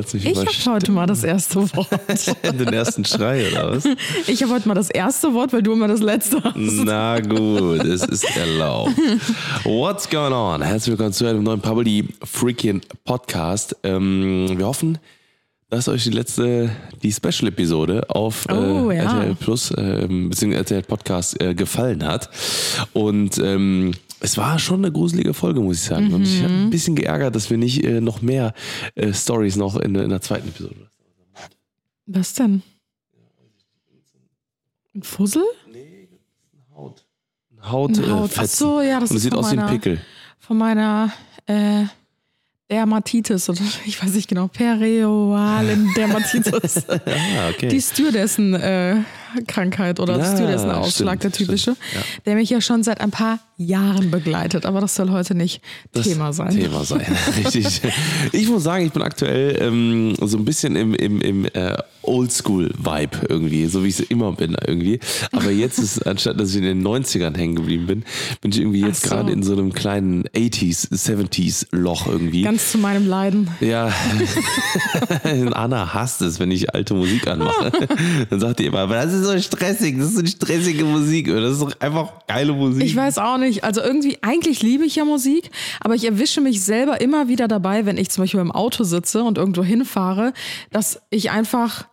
Du mich Ich habe heute mal das erste Wort. Den ersten Schrei, oder was? Ich habe heute mal das erste Wort, weil du immer das letzte hast. Na gut, es ist erlaubt. What's going on? Herzlich willkommen zu einem neuen Publi Freaking Podcast. Ähm, wir hoffen, dass euch die letzte, die Special-Episode auf Oh, äh, ja. RTL Plus, ähm, beziehungsweise RTL Podcast äh, gefallen hat. Und ähm, es war schon eine gruselige Folge, muss ich sagen. Und ich habe Mhm. ein bisschen geärgert, dass wir nicht äh, noch mehr äh, Stories noch in, in der zweiten Episode. Was denn? Ein Fussel? Haut. Haut, Ein äh, Haut. Ach Fetzen. so, ja, das Und ist sieht aus wie ein Pickel. Von meiner äh, Dermatitis oder ich weiß nicht genau, perioalen Dermatitis. Ah, okay. Die Stewardessen-Krankheit oder Ja, Stewardessen-Ausschlag, der typische, ja. der mich ja schon seit ein paar Jahren begleitet. Aber das soll heute nicht das Thema sein. Thema sein, richtig. Ich muss sagen, ich bin aktuell ähm, so ein bisschen im, im, im äh, Oldschool-Vibe irgendwie, so wie ich es immer bin irgendwie. Aber jetzt ist, anstatt dass ich in den 90ern hängen geblieben bin, bin ich irgendwie jetzt so. gerade in so einem kleinen 80s, 70s Loch irgendwie. Ganz zu meinem Leiden. ja, Anna hasst es, wenn ich alte Musik anmache. Dann sagt die immer, aber das ist so stressig, das ist so eine stressige Musik. Das ist doch einfach geile Musik. Ich weiß auch nicht. Also irgendwie, eigentlich liebe ich ja Musik, aber ich erwische mich selber immer wieder dabei, wenn ich zum Beispiel im Auto sitze und irgendwo hinfahre, dass ich einfach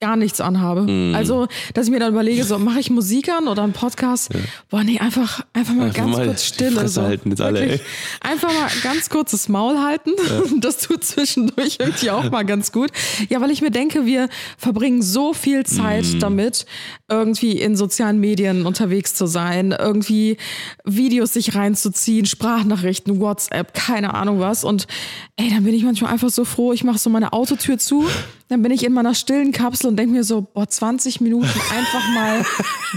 gar nichts anhabe. Mm. Also, dass ich mir dann überlege, so mache ich Musik an oder einen Podcast? Boah, nee, einfach, einfach mal Einfach ganz mal kurz Stille. So. halten jetzt alle, Wirklich. Einfach mal ganz kurzes Maul halten. Das tut zwischendurch irgendwie auch mal ganz gut. Ja, weil ich mir denke, wir verbringen so viel Zeit Mm. damit, irgendwie in sozialen Medien unterwegs zu sein, irgendwie Videos sich reinzuziehen, Sprachnachrichten, WhatsApp, keine Ahnung was. Und ey, dann bin ich manchmal einfach so froh, ich mache so meine Autotür zu, dann bin ich in meiner stillen Kapsel und denke mir so, boah, 20 Minuten einfach mal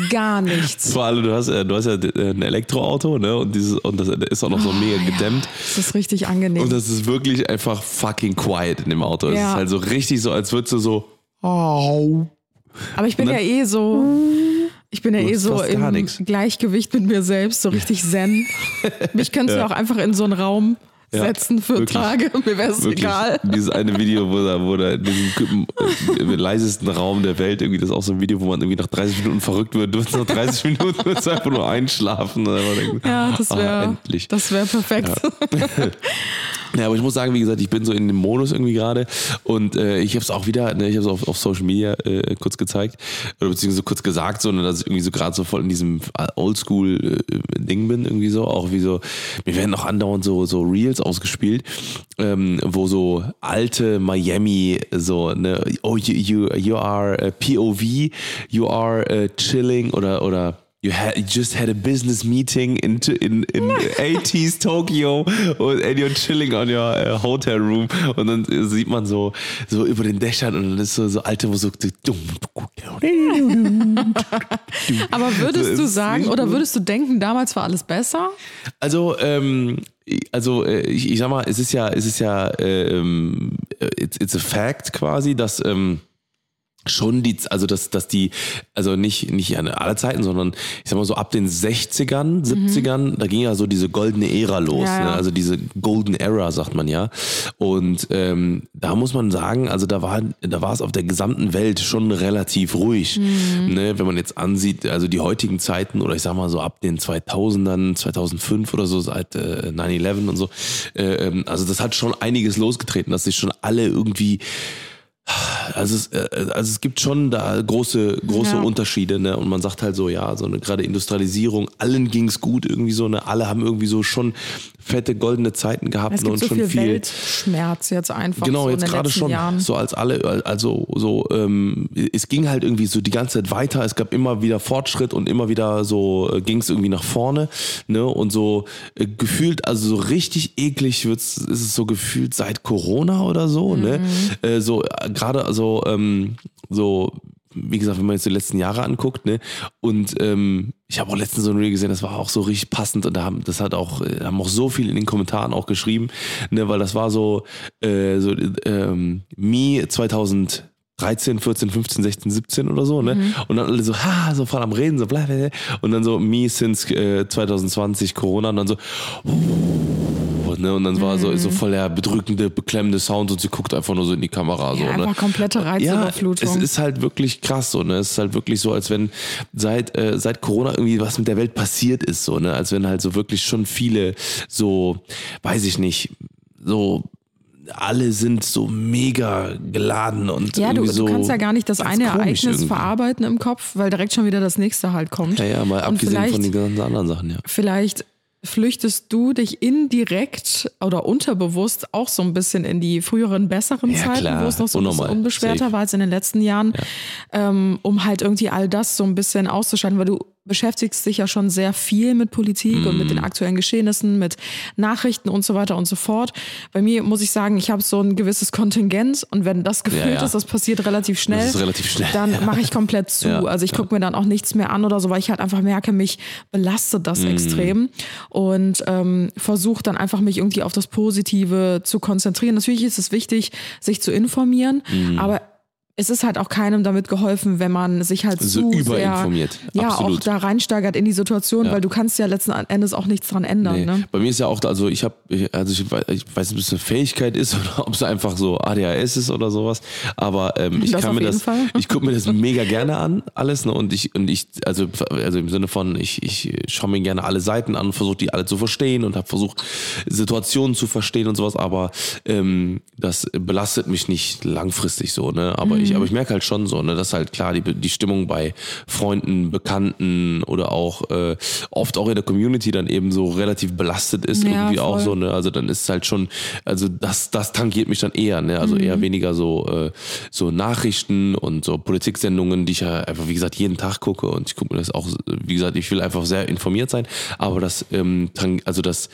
gar nichts. Vor allem, du hast, äh, du hast ja äh, ein Elektroauto, ne? Und dieses, und das ist auch noch so mega gedämmt. Das ist richtig angenehm. Und das ist wirklich einfach fucking quiet in dem Auto. Es Ja. ist halt so richtig so, als würdest du so. Au. Aber ich bin Ne? ja eh so, ich bin ja eh so im. Gleichgewicht mit mir selbst, so richtig zen. Mich könntest du Ja. auch einfach in so einen Raum Ja, setzen für wirklich. Tage. Mir wäre es egal. dieses eine Video, wo da, wo da in diesem äh, im leisesten Raum der Welt, irgendwie, das ist auch so ein Video, wo man irgendwie nach 30 Minuten verrückt wird. Du nach 30 Minuten willst einfach nur einschlafen. Denkt, Ja, das ah, wäre endlich. das wäre perfekt. Ja, aber ich muss sagen, wie gesagt, ich bin so in dem Modus irgendwie gerade. Und äh, ich habe es auch wieder, ne, ich habe es auf, auf Social Media äh, kurz gezeigt. Oder beziehungsweise kurz gesagt, so, ne, dass ich irgendwie so gerade so voll in diesem Oldschool-Ding bin, irgendwie so, auch wie so, mir werden auch andauernd so, so Reels ausgespielt, ähm, wo so alte Miami, so, ne, oh, you, you, you are äh, POV, you are äh, chilling oder, oder You, had, you just had a business meeting in, in, in 80s Tokyo and you're chilling on your uh, hotel room und dann äh, sieht man so, so über den Dächern und dann ist so, so alte Musik. Aber würdest du ist sagen oder würdest du denken, damals war alles besser? Also, ähm, also äh, ich, ich sag mal, es ist ja, es ist ja, ähm, it's, it's a fact quasi, dass ähm, schon die, also dass, dass die, also nicht, nicht an alle Zeiten, sondern ich sag mal so ab den 60ern, 70ern, da ging ja so diese goldene Ära los, Mhm. Ja, ja. Ne? also diese Golden Era, sagt man ja. Und ähm, da muss man sagen, also da war, da war es auf der gesamten Welt schon relativ ruhig. Mhm. Ne? Wenn man jetzt ansieht, also die heutigen Zeiten oder ich sag mal so ab den 2000ern, 2005 oder so, seit äh, 9-11 und so, äh, ähm, also das hat schon einiges losgetreten, dass sich schon alle irgendwie also es, äh, also es gibt schon da große, große Ja. Unterschiede, ne? Und man sagt halt so, ja, so eine gerade Industrialisierung, allen ging's gut irgendwie so, ne? Alle haben irgendwie so schon fette goldene Zeiten gehabt Es ne? gibt und so schon viel, viel. Weltschmerz jetzt einfach Genau, so jetzt gerade schon. Jahren. So als alle, also so, ähm, es ging halt irgendwie so die ganze Zeit weiter. Es gab immer wieder Fortschritt und immer wieder so äh, ging es irgendwie nach vorne. Ne? Und so äh, gefühlt, also so richtig eklig wird's, ist es so gefühlt seit Corona oder so. Ne? Mhm. Äh, so äh, gerade also ähm, so wie gesagt, wenn man jetzt die letzten Jahre anguckt, ne, und ähm, ich habe auch letztens so ein Reel gesehen, das war auch so richtig passend und da haben, das hat auch, äh, haben auch so viel in den Kommentaren auch geschrieben, ne, weil das war so, äh, so ähm, Me 2000 13, 14, 15, 16, 17 oder so, ne? Mhm. Und dann alle so, ha, so voll am Reden, so bla, bla, bla. Und dann so, me since äh, 2020 Corona und dann so, ne? Und dann war so, Mhm. so voll der bedrückende, beklemmende Sound und sie guckt einfach nur so in die Kamera. so, Ja, ne? einfach komplette Reizüberflutung. Ja, es ist halt wirklich krass so, ne? Es ist halt wirklich so, als wenn seit, äh, seit Corona irgendwie was mit der Welt passiert ist, so, ne? Als wenn halt so wirklich schon viele so, weiß ich nicht, so alle sind so mega geladen und Ja, du, so du kannst ja gar nicht das eine Ereignis irgendwie. verarbeiten im Kopf, weil direkt schon wieder das nächste halt kommt. Ja, ja, mal Und abgesehen von den ganzen anderen Sachen, ja. vielleicht flüchtest du dich indirekt oder unterbewusst auch so ein bisschen in die früheren, besseren Ja, Zeiten, klar. wo es noch so ein bisschen Unnormal. unbeschwerter Safe. war als in den letzten Jahren, ähm, um halt irgendwie all das so ein bisschen auszuschalten, weil du beschäftigst dich ja schon sehr viel mit Politik und Mhm. mit den aktuellen Geschehnissen, mit Nachrichten und so weiter und so fort. Bei mir muss ich sagen, ich habe so ein gewisses Kontingent und wenn das gefüllt ja. ist, das passiert relativ schnell, Das ist relativ schnell, dann ja. mache ich komplett zu. Ja, also ich gucke mir dann auch nichts mehr an oder so, weil ich halt einfach merke, mich belastet das Mhm. extrem und ähm, versuche dann einfach mich irgendwie auf das Positive zu konzentrieren. Natürlich ist es wichtig, sich zu informieren, Mhm. aber es ist halt auch keinem damit geholfen, wenn man sich halt So zu überinformiert. sehr, ja, Absolut. auch da reinsteigert in die Situation, weil du kannst ja letzten Endes auch nichts dran ändern. Nee. Ne? Bei mir ist ja auch, also ich habe, also ich weiß, ich weiß nicht, ob es eine Fähigkeit ist oder ob es einfach so ADHS ist oder sowas, aber ähm, ich Das kann mir das, Fall. ich gucke mir das mega gerne an, alles, ne, und ich, und ich, also, also im Sinne von, ich, ich schaue mir gerne alle Seiten an, versuche die alle zu verstehen und habe versucht, Situationen zu verstehen und sowas, aber ähm, das belastet mich nicht langfristig so, ne, aber ich, aber ich merke halt schon so, ne, dass halt klar die, die Stimmung bei Freunden, Bekannten oder auch äh, oft auch in der Community dann eben so relativ belastet ist, Ja, irgendwie auch voll. so, ne? Also dann ist es halt schon, also das, das tangiert mich dann eher, ne? Also Mhm. eher weniger so, äh, so Nachrichten und so Politiksendungen, die ich ja einfach, wie gesagt, jeden Tag gucke und ich gucke mir das auch, wie gesagt, ich will einfach sehr informiert sein, aber das, ähm, also das,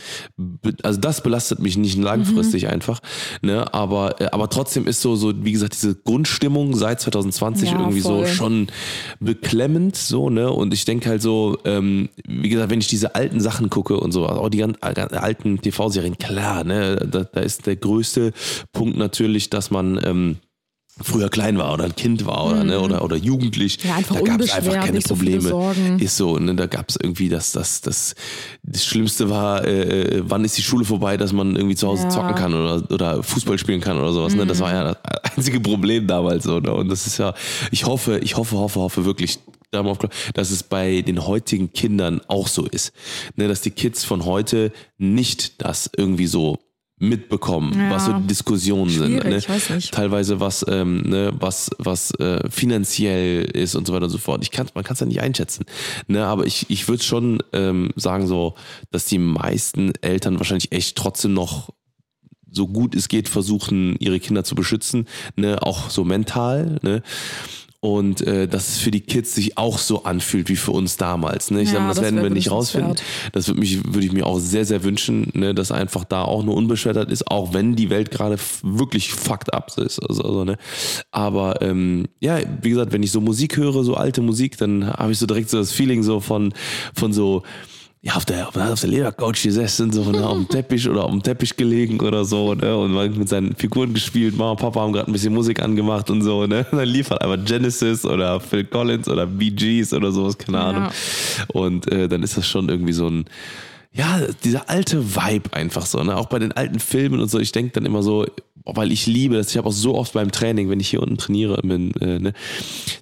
also das belastet mich nicht langfristig Mhm. einfach, ne? Aber, äh, aber trotzdem ist so, so, wie gesagt, diese Grundstimmung seit 2020 Ja, irgendwie voll. so schon beklemmend, so, ne? Und ich denke halt so, ähm, wie gesagt, wenn ich diese alten Sachen gucke und so, auch die ganz, ganz alten TV-Serien, klar, ne? Da, da ist der größte Punkt natürlich, dass man ähm, früher klein war oder ein Kind war oder, ne, oder, oder jugendlich. Mhm. Ja, da gab es einfach keine so Probleme. Ist so, ne, da gab es irgendwie das, das, das, das Schlimmste war, äh, wann ist die Schule vorbei, dass man irgendwie zu Hause Ja. zocken kann oder, oder Fußball spielen kann oder sowas. Ne? Das war ja das einzige Problem damals so. Ne? Und das ist ja, ich hoffe, ich hoffe, hoffe, hoffe wirklich, dass es bei den heutigen Kindern auch so ist. Ne? Dass die Kids von heute nicht das irgendwie so mitbekommen, Ja. was so Diskussionen sind. Schwierig, Ne? ich weiß nicht. Teilweise was, ähm, ne, was, was äh, finanziell ist und so weiter und so fort. Ich kann, man kann es ja nicht einschätzen. Ne? Aber ich, ich würde schon ähm, sagen, so, dass die meisten Eltern wahrscheinlich echt trotzdem noch so gut es geht versuchen, ihre Kinder zu beschützen, ne, auch so mental, ne. Und äh, dass es für die Kids sich auch so anfühlt wie für uns damals. Ne? Ich Ja, glaube, das, das werden wir nicht rausfinden. Das würde mich, würde ich mir auch sehr, sehr wünschen, ne, dass einfach da auch nur unbeschwert ist, auch wenn die Welt gerade wirklich fucked up ist. Also, also, ne. Aber ähm, ja, wie gesagt, wenn ich so Musik höre, so alte Musik, dann habe ich so direkt so das Feeling so von, von so, ja, auf der, auf der Ledercouch gesessen, so ne, auf dem Teppich oder auf dem Teppich gelegen oder so, ne, und mal mit seinen Figuren gespielt. Mama und Papa haben gerade ein bisschen Musik angemacht und so, ne. Und dann lief halt einfach Genesis oder Phil Collins oder Bee Gees oder sowas, keine Ja. Ahnung. Und äh, dann ist das schon irgendwie so ein, ja, dieser alte Vibe einfach so, ne? Auch bei den alten Filmen und so, ich denke dann immer so, weil ich liebe das, ich habe auch so oft beim Training, wenn ich hier unten trainiere, bin, äh, ne,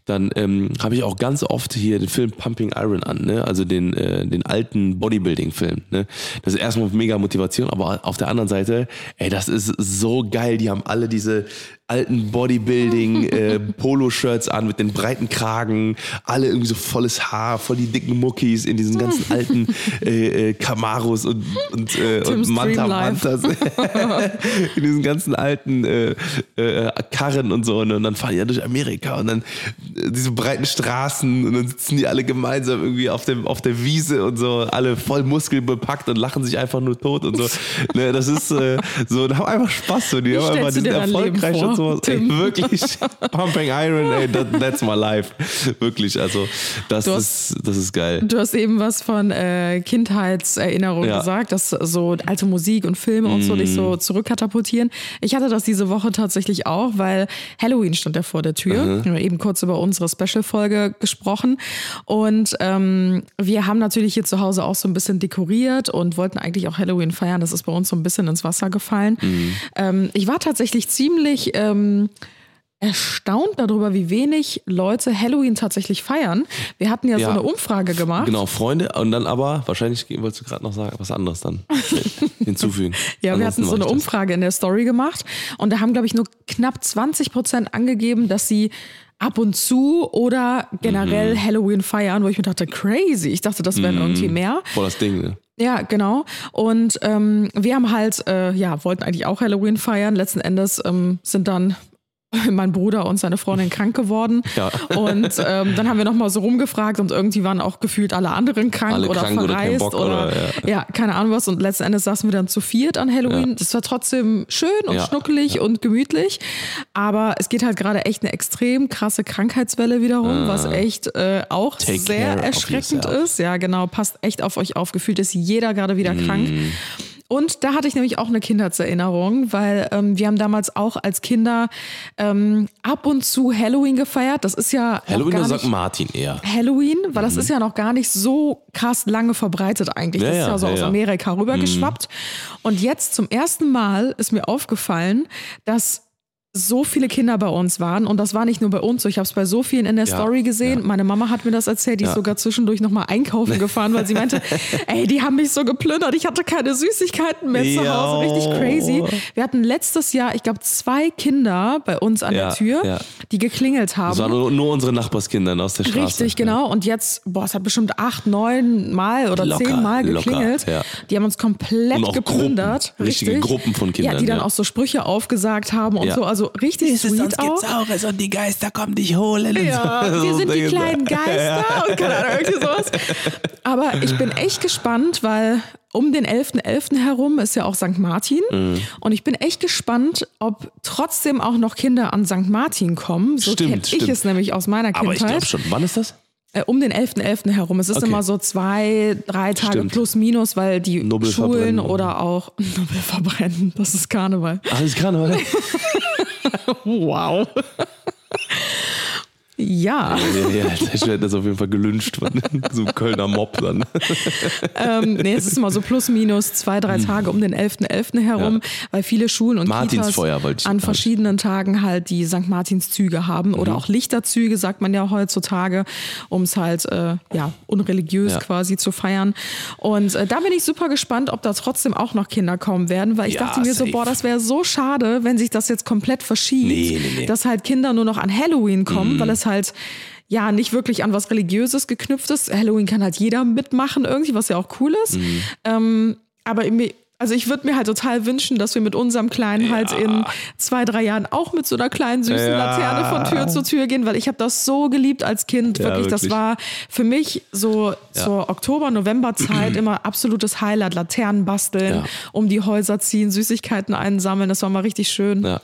dann ähm, habe ich auch ganz oft hier den Film Pumping Iron an, ne? Also den, äh, den alten Bodybuilding-Film. Ne? Das ist erstmal mega Motivation, aber auf der anderen Seite, ey, das ist so geil. Die haben alle diese alten Bodybuilding äh, Polo-Shirts an mit den breiten Kragen, alle irgendwie so volles Haar, voll die dicken Muckis in diesen ganzen alten äh, äh, Camaros und, und, äh, und Manta. Mantas in diesen ganzen alten äh, äh, Karren und so. Ne? Und dann fahren die ja durch Amerika und dann äh, diese breiten Straßen und dann sitzen die alle gemeinsam irgendwie auf, dem, auf der Wiese und so, alle voll muskelbepackt und lachen sich einfach nur tot und so. ne? Das ist äh, so, und haben einfach Spaß so. Die Wie haben einfach die sind erfolgreich und sowas. Ey, wirklich. Pumping Iron, ey, that, that's my life. Wirklich, also das Du ist, das ist geil. Du hast eben was von äh, Kindheitserinnerungen Ja. gesagt, dass so alte Musik und Filme und so dich Mm. so zurückkatapultieren. Ich hatte das diese Woche tatsächlich auch, weil Halloween stand ja vor der Tür. Mhm. Wir haben eben kurz über unsere Special-Folge gesprochen. Und ähm, wir haben natürlich hier zu Hause auch so ein bisschen dekoriert und wollten eigentlich auch Halloween feiern. Das ist bei uns so ein bisschen ins Wasser gefallen. Mhm. Ähm, ich war tatsächlich ziemlich. Ähm, erstaunt darüber, wie wenig Leute Halloween tatsächlich feiern. Wir hatten ja, so Ja. eine Umfrage gemacht. Genau, Freunde und dann aber, wahrscheinlich wolltest du gerade noch sagen, was anderes dann hinzufügen. Ja, wir Ansonsten hatten so eine. Umfrage in der Story gemacht und da haben, glaube ich, nur knapp 20 Prozent angegeben, dass sie ab und zu oder generell Mhm. Halloween feiern, wo ich mir dachte, crazy. Ich dachte, das wären irgendwie mehr. Voll das Ding, ne? Ja, genau. Und ähm, wir haben halt, äh, ja, wollten eigentlich auch Halloween feiern. Letzten Endes ähm, sind dann mein Bruder und seine Freundin krank geworden. Ja. Und ähm, dann haben wir nochmal so rumgefragt und irgendwie waren auch gefühlt alle anderen krank Alle oder krank oder verreist Bock oder, oder, ja. keine Ahnung was. Und letzten Endes saßen wir dann zu viert an Halloween. Ja. Das war trotzdem schön und Ja. schnuckelig und gemütlich. Aber es geht halt gerade echt eine extrem krasse Krankheitswelle wiederum, was echt äh, auch Take sehr erschreckend ist. Ja, genau, passt echt auf euch auf. Gefühlt ist jeder gerade wieder krank. Und da hatte ich nämlich auch eine Kindheitserinnerung, weil ähm, wir haben damals auch als Kinder ähm, ab und zu Halloween gefeiert. Das ist ja Halloween oder St. Martin eher. Halloween, weil das ist ja noch gar nicht so krass lange verbreitet eigentlich. Das Ja, ist ja so ja, aus. Amerika rübergeschwappt. Und jetzt zum ersten Mal ist mir aufgefallen, dass so viele Kinder bei uns waren und das war nicht nur bei uns so, ich habe es bei so vielen in der Ja, Story gesehen. ja. Meine Mama hat mir das erzählt, die ist Ja. sogar zwischendurch nochmal einkaufen gefahren, weil sie meinte, ey, die haben mich so geplündert, ich hatte keine Süßigkeiten mehr zu. Hause, richtig crazy. Wir hatten letztes Jahr, ich glaube, zwei Kinder bei uns an der Tür, die geklingelt haben. Das waren nur, nur unsere Nachbarskinder aus der Straße. Richtig, genau. Und jetzt, boah, es hat bestimmt acht, neun Mal oder Locker, zehn Mal locker, geklingelt. ja. Die haben uns komplett Und auch geplündert. Gruppen, richtige richtig. Gruppen von Kindern, Ja, die dann auch so Sprüche aufgesagt haben und so. Also richtig sweet auch. Saures und die Geister kommen dich holen. Ja, wir So sind die kleinen Geister und keine Ahnung, irgendwie sowas. Aber ich bin echt gespannt, weil um den 11.11. herum ist ja auch St. Martin. Mhm. Und ich bin echt gespannt, ob trotzdem auch noch Kinder an St. Martin kommen. So kenne ich stimmt. es nämlich aus meiner Aber ich Kindheit. glaube schon. Wann ist das? Äh, um den 11.11. herum. Es ist Okay. immer so zwei, drei Tage Stimmt. plus minus, weil die Nubbel Schulen oder auch Nubbel verbrennen. Das ist Karneval. Alles Karneval. Wow. Ja, ja, ich werde das auf jeden Fall gelünscht von so einem Kölner Mob dann. ähm, nee, es ist immer so plus minus zwei, drei Tage um den 11.11. herum, Ja. weil viele Schulen und Kitas an verschiedenen Tagen halt die St. Martinszüge haben Mhm. oder auch Lichterzüge, sagt man ja heutzutage, um es halt äh, ja, unreligiös Ja. quasi zu feiern. Und äh, da bin ich super gespannt, ob da trotzdem auch noch Kinder kommen werden, weil ich Ja, dachte mir so, safe. boah, das wäre so schade, wenn sich das jetzt komplett verschiebt, Nee, nee, nee. dass halt Kinder nur noch an Halloween kommen, Mhm. weil es halt ja nicht wirklich an was Religiöses geknüpft ist. Halloween kann halt jeder mitmachen irgendwie, was ja auch cool ist. Mhm. Ähm, aber irgendwie, also ich würde mir halt total wünschen, dass wir mit unserem Kleinen halt in zwei, drei Jahren auch mit so einer kleinen süßen Ja. Laterne von Tür zu Tür gehen, weil ich habe das so geliebt als Kind. Ja, wirklich, das wirklich. war für mich so Ja. zur Oktober, November Zeit immer absolutes Highlight. Laternen basteln, Ja. um die Häuser ziehen, Süßigkeiten einsammeln. Das war mal richtig schön. Ja,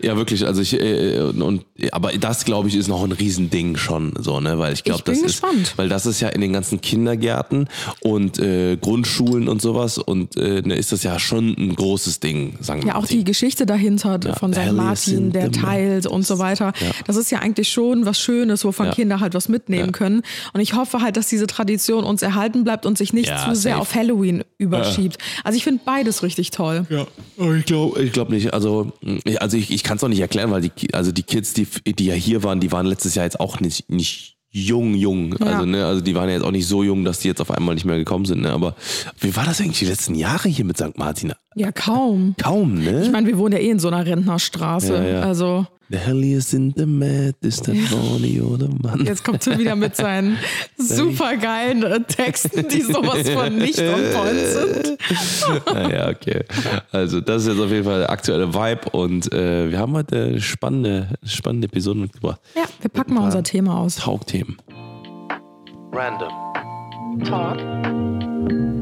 ja wirklich. Also ich äh, und aber das glaube ich ist noch ein Riesending schon so, ne, weil ich glaube, das gespannt. ist, weil das ist ja in den ganzen Kindergärten und äh, Grundschulen und sowas und äh, ne, ist das ja schon ein großes Ding, sagen wir Ja, auch die Geschichte dahinter von St. Martin, in der teilt und so weiter. Das ist ja eigentlich schon was Schönes, wovon Ja. Kinder halt was mitnehmen können. Und ich hoffe halt, dass diese Tradition uns erhalten bleibt und sich nicht Ja, zu sehr safe. auf Halloween überschiebt. Also ich finde beides richtig toll. Ja, aber ich glaube ich glaub nicht. Also, ich- also ich, ich kann es auch nicht erklären, weil die, also die Kids, die, die ja hier waren, die waren letztes Jahr jetzt auch nicht, nicht jung, jung. Ja. Also, ne, also die waren ja jetzt auch nicht so jung, dass die jetzt auf einmal nicht mehr gekommen sind. Ne? Aber wie war das eigentlich die letzten Jahre hier mit St. Martin? Ja, kaum. Kaum, ne? Ich meine, wir wohnen ja eh in so einer Rentnerstraße. Ja, ja. Also The hell is in the mad, ist der Tony oder Mann? jetzt kommt Tim wieder mit seinen super geilen äh, Texten, die sowas von nicht on point sind. Naja, okay. Also, das ist jetzt auf jeden Fall der aktuelle Vibe und äh, wir haben heute eine spannende, spannende Episode mitgebracht. Ja, wir packen mal unser Thema aus. Hauptthemen. Random. Talk.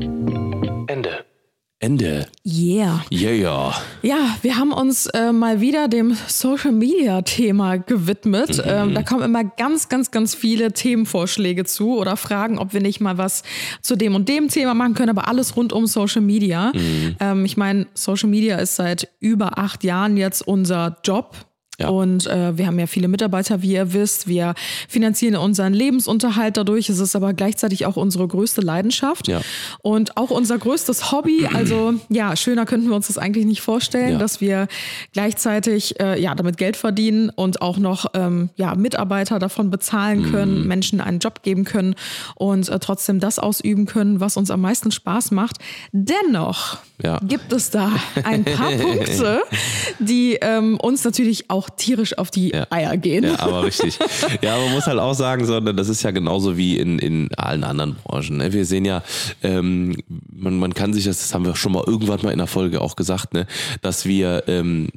Ende. Ende. Yeah. Yeah. Ja, wir haben uns äh, mal wieder dem Social Media Thema gewidmet. Mhm. Ähm, da kommen immer ganz, ganz, ganz viele Themenvorschläge zu oder Fragen, ob wir nicht mal was zu dem und dem Thema machen können, aber alles rund um Social Media. Mhm. Ähm, ich meine, Social Media ist seit über acht Jahren jetzt unser Job. Ja. Und äh, wir haben ja viele Mitarbeiter, wie ihr wisst. Wir finanzieren unseren Lebensunterhalt dadurch. Es ist aber gleichzeitig auch unsere größte Leidenschaft Ja. und auch unser größtes Hobby. Also ja, schöner könnten wir uns das eigentlich nicht vorstellen, Ja. dass wir gleichzeitig äh, ja damit Geld verdienen und auch noch ähm, ja Mitarbeiter davon bezahlen Mhm. können, Menschen einen Job geben können und äh, trotzdem das ausüben können, was uns am meisten Spaß macht. Dennoch gibt es da ein paar Punkte, die ähm, uns natürlich auch tierisch auf die Eier gehen. Ja, aber richtig. Ja, man muss halt auch sagen, so, das ist ja genauso wie in, in allen anderen Branchen. Ne? Wir sehen ja, ähm, man, man kann sich das, das haben wir schon mal irgendwann mal in der Folge auch gesagt, ne, dass wir, ähm,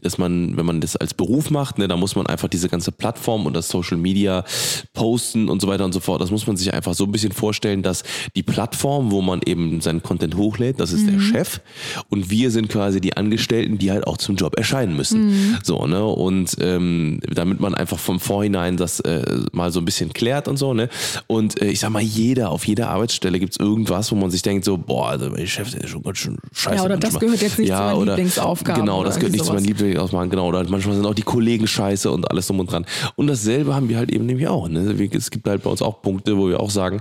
dass man, wenn man das als Beruf macht, ne, da muss man einfach diese ganze Plattform und das Social Media posten und so weiter und so fort. Das muss man sich einfach so ein bisschen vorstellen, dass die Plattform, wo man eben seinen Content hochlädt, das ist der Chef und wir sind quasi die Angestellten, die halt auch zum Job erscheinen müssen. So, ne? Und ähm, damit man einfach vom Vorhinein das äh, mal so ein bisschen klärt und so, ne? Und äh, ich sag mal, jeder, auf jeder Arbeitsstelle gibt's irgendwas, wo man sich denkt, so, boah, also mein Chef, der ist schon ganz schön scheiße. Ja, oder das manchmal. gehört jetzt nicht zu meinen oder- Lieblingsaufgaben Genau, das gehört nicht zu meinen sowas. Lieblingsaufgaben, genau. Oder manchmal sind auch die Kollegen scheiße und alles drum und dran. Und dasselbe haben wir halt eben nämlich auch. Ne? Es gibt halt bei uns auch Punkte, wo wir auch sagen,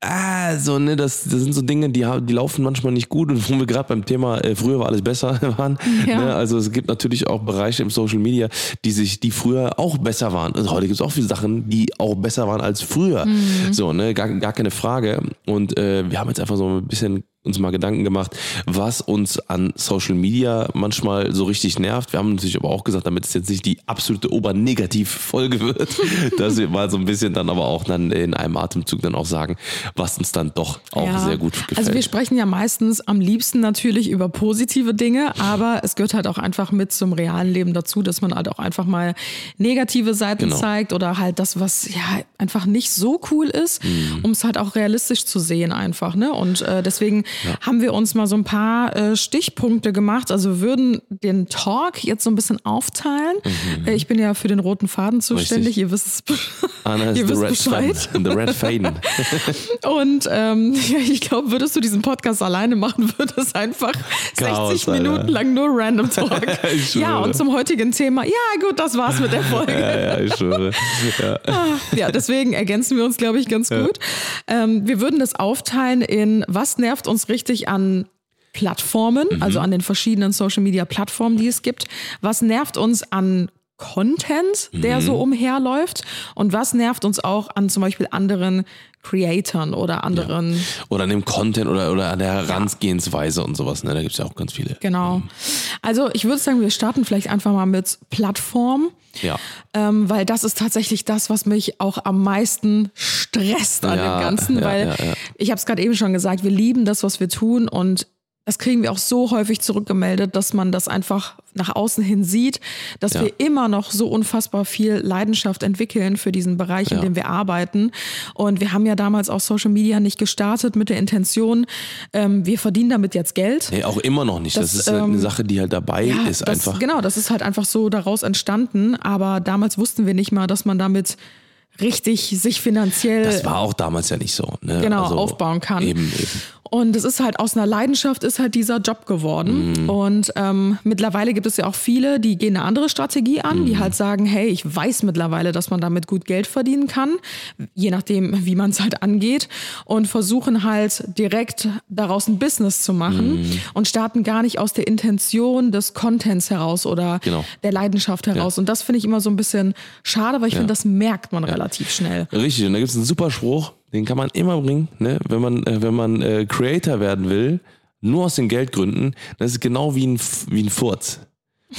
Ah, so, ne, das, das sind so Dinge, die, die laufen manchmal nicht gut und wo wir gerade beim Thema äh, früher war alles besser waren. Ja. Ne? Also es gibt natürlich auch Bereiche im Social Media, die sich, die früher auch besser waren. Also heute gibt es auch viele Sachen, die auch besser waren als früher. So, ne, gar, gar keine Frage. Und äh, wir haben jetzt einfach so ein bisschen uns mal Gedanken gemacht, was uns an Social Media manchmal so richtig nervt. Wir haben natürlich aber auch gesagt, damit es jetzt nicht die absolute Obernegativ-Folge wird, dass wir mal so ein bisschen dann aber auch dann in einem Atemzug dann auch sagen, was uns dann doch auch Ja. sehr gut gefällt. Also wir sprechen ja meistens am liebsten natürlich über positive Dinge, aber es gehört halt auch einfach mit zum realen Leben dazu, dass man halt auch einfach mal negative Seiten Genau. zeigt oder halt das, was ja einfach nicht so cool ist, Mhm. um es halt auch realistisch zu sehen einfach. Ne? Und äh, deswegen haben wir uns mal so ein paar äh, Stichpunkte gemacht. Also wir würden den Talk jetzt so ein bisschen aufteilen. Äh, Ich bin ja für den roten Faden zuständig, ihr wisst es. Anna ist ihr the wisst Red Bescheid. The Red Faden. Und ähm, ja, ich glaube, würdest du diesen Podcast alleine machen, würde es einfach Chaos, 60 Alter. Minuten lang nur Random Talk. Ja, und zum heutigen Thema, ja gut, das war's mit der Folge. ja, ja, ich schwöre. Ja. Ja, deswegen ergänzen wir uns, glaube ich, ganz gut. Ähm, wir würden das aufteilen in, was nervt uns richtig an Plattformen, Mhm. also an den verschiedenen Social-Media-Plattformen, die es gibt. Was nervt uns an Content, der Mhm. so umherläuft? Und was nervt uns auch an zum Beispiel anderen Creatoren oder anderen Oder an dem Content oder, oder an der Herangehensweise und sowas. Ne? Da gibt es ja auch ganz viele. Genau. Also ich würde sagen, wir starten vielleicht einfach mal mit Plattform. Ja. Ähm, weil das ist tatsächlich das, was mich auch am meisten stresst an Ja, dem Ganzen, ja, weil ja, ja. ich habe es gerade eben schon gesagt, wir lieben das, was wir tun und das kriegen wir auch so häufig zurückgemeldet, dass man das einfach nach außen hin sieht, dass Ja. wir immer noch so unfassbar viel Leidenschaft entwickeln für diesen Bereich, in Ja. dem wir arbeiten. Und wir haben ja damals auch Social Media nicht gestartet mit der Intention, ähm, wir verdienen damit jetzt Geld. Nee, auch immer noch nicht. Das, Das, ist halt eine ähm, Sache, die halt dabei Ja, ist das, einfach. Genau, das ist halt einfach so daraus entstanden. Aber damals wussten wir nicht mal, dass man damit richtig sich finanziell Das war auch damals ja nicht so. Ne? genau aufbauen kann. Eben, eben. Und es ist halt aus einer Leidenschaft ist halt dieser Job geworden. Mhm. Und ähm, mittlerweile gibt es ja auch viele, die gehen eine andere Strategie an, Mhm. die halt sagen, hey, ich weiß mittlerweile, dass man damit gut Geld verdienen kann, je nachdem, wie man es halt angeht, und versuchen halt direkt daraus ein Business zu machen Mhm. und starten gar nicht aus der Intention des Contents heraus oder Genau. der Leidenschaft heraus. Und das finde ich immer so ein bisschen schade, weil ich finde, das merkt man relativ schnell. Richtig, und da gibt es einen super Spruch, den kann man immer bringen, ne? wenn man, äh, wenn man äh, Creator werden will, nur aus den Geldgründen, das ist genau wie ein, wie ein Furz.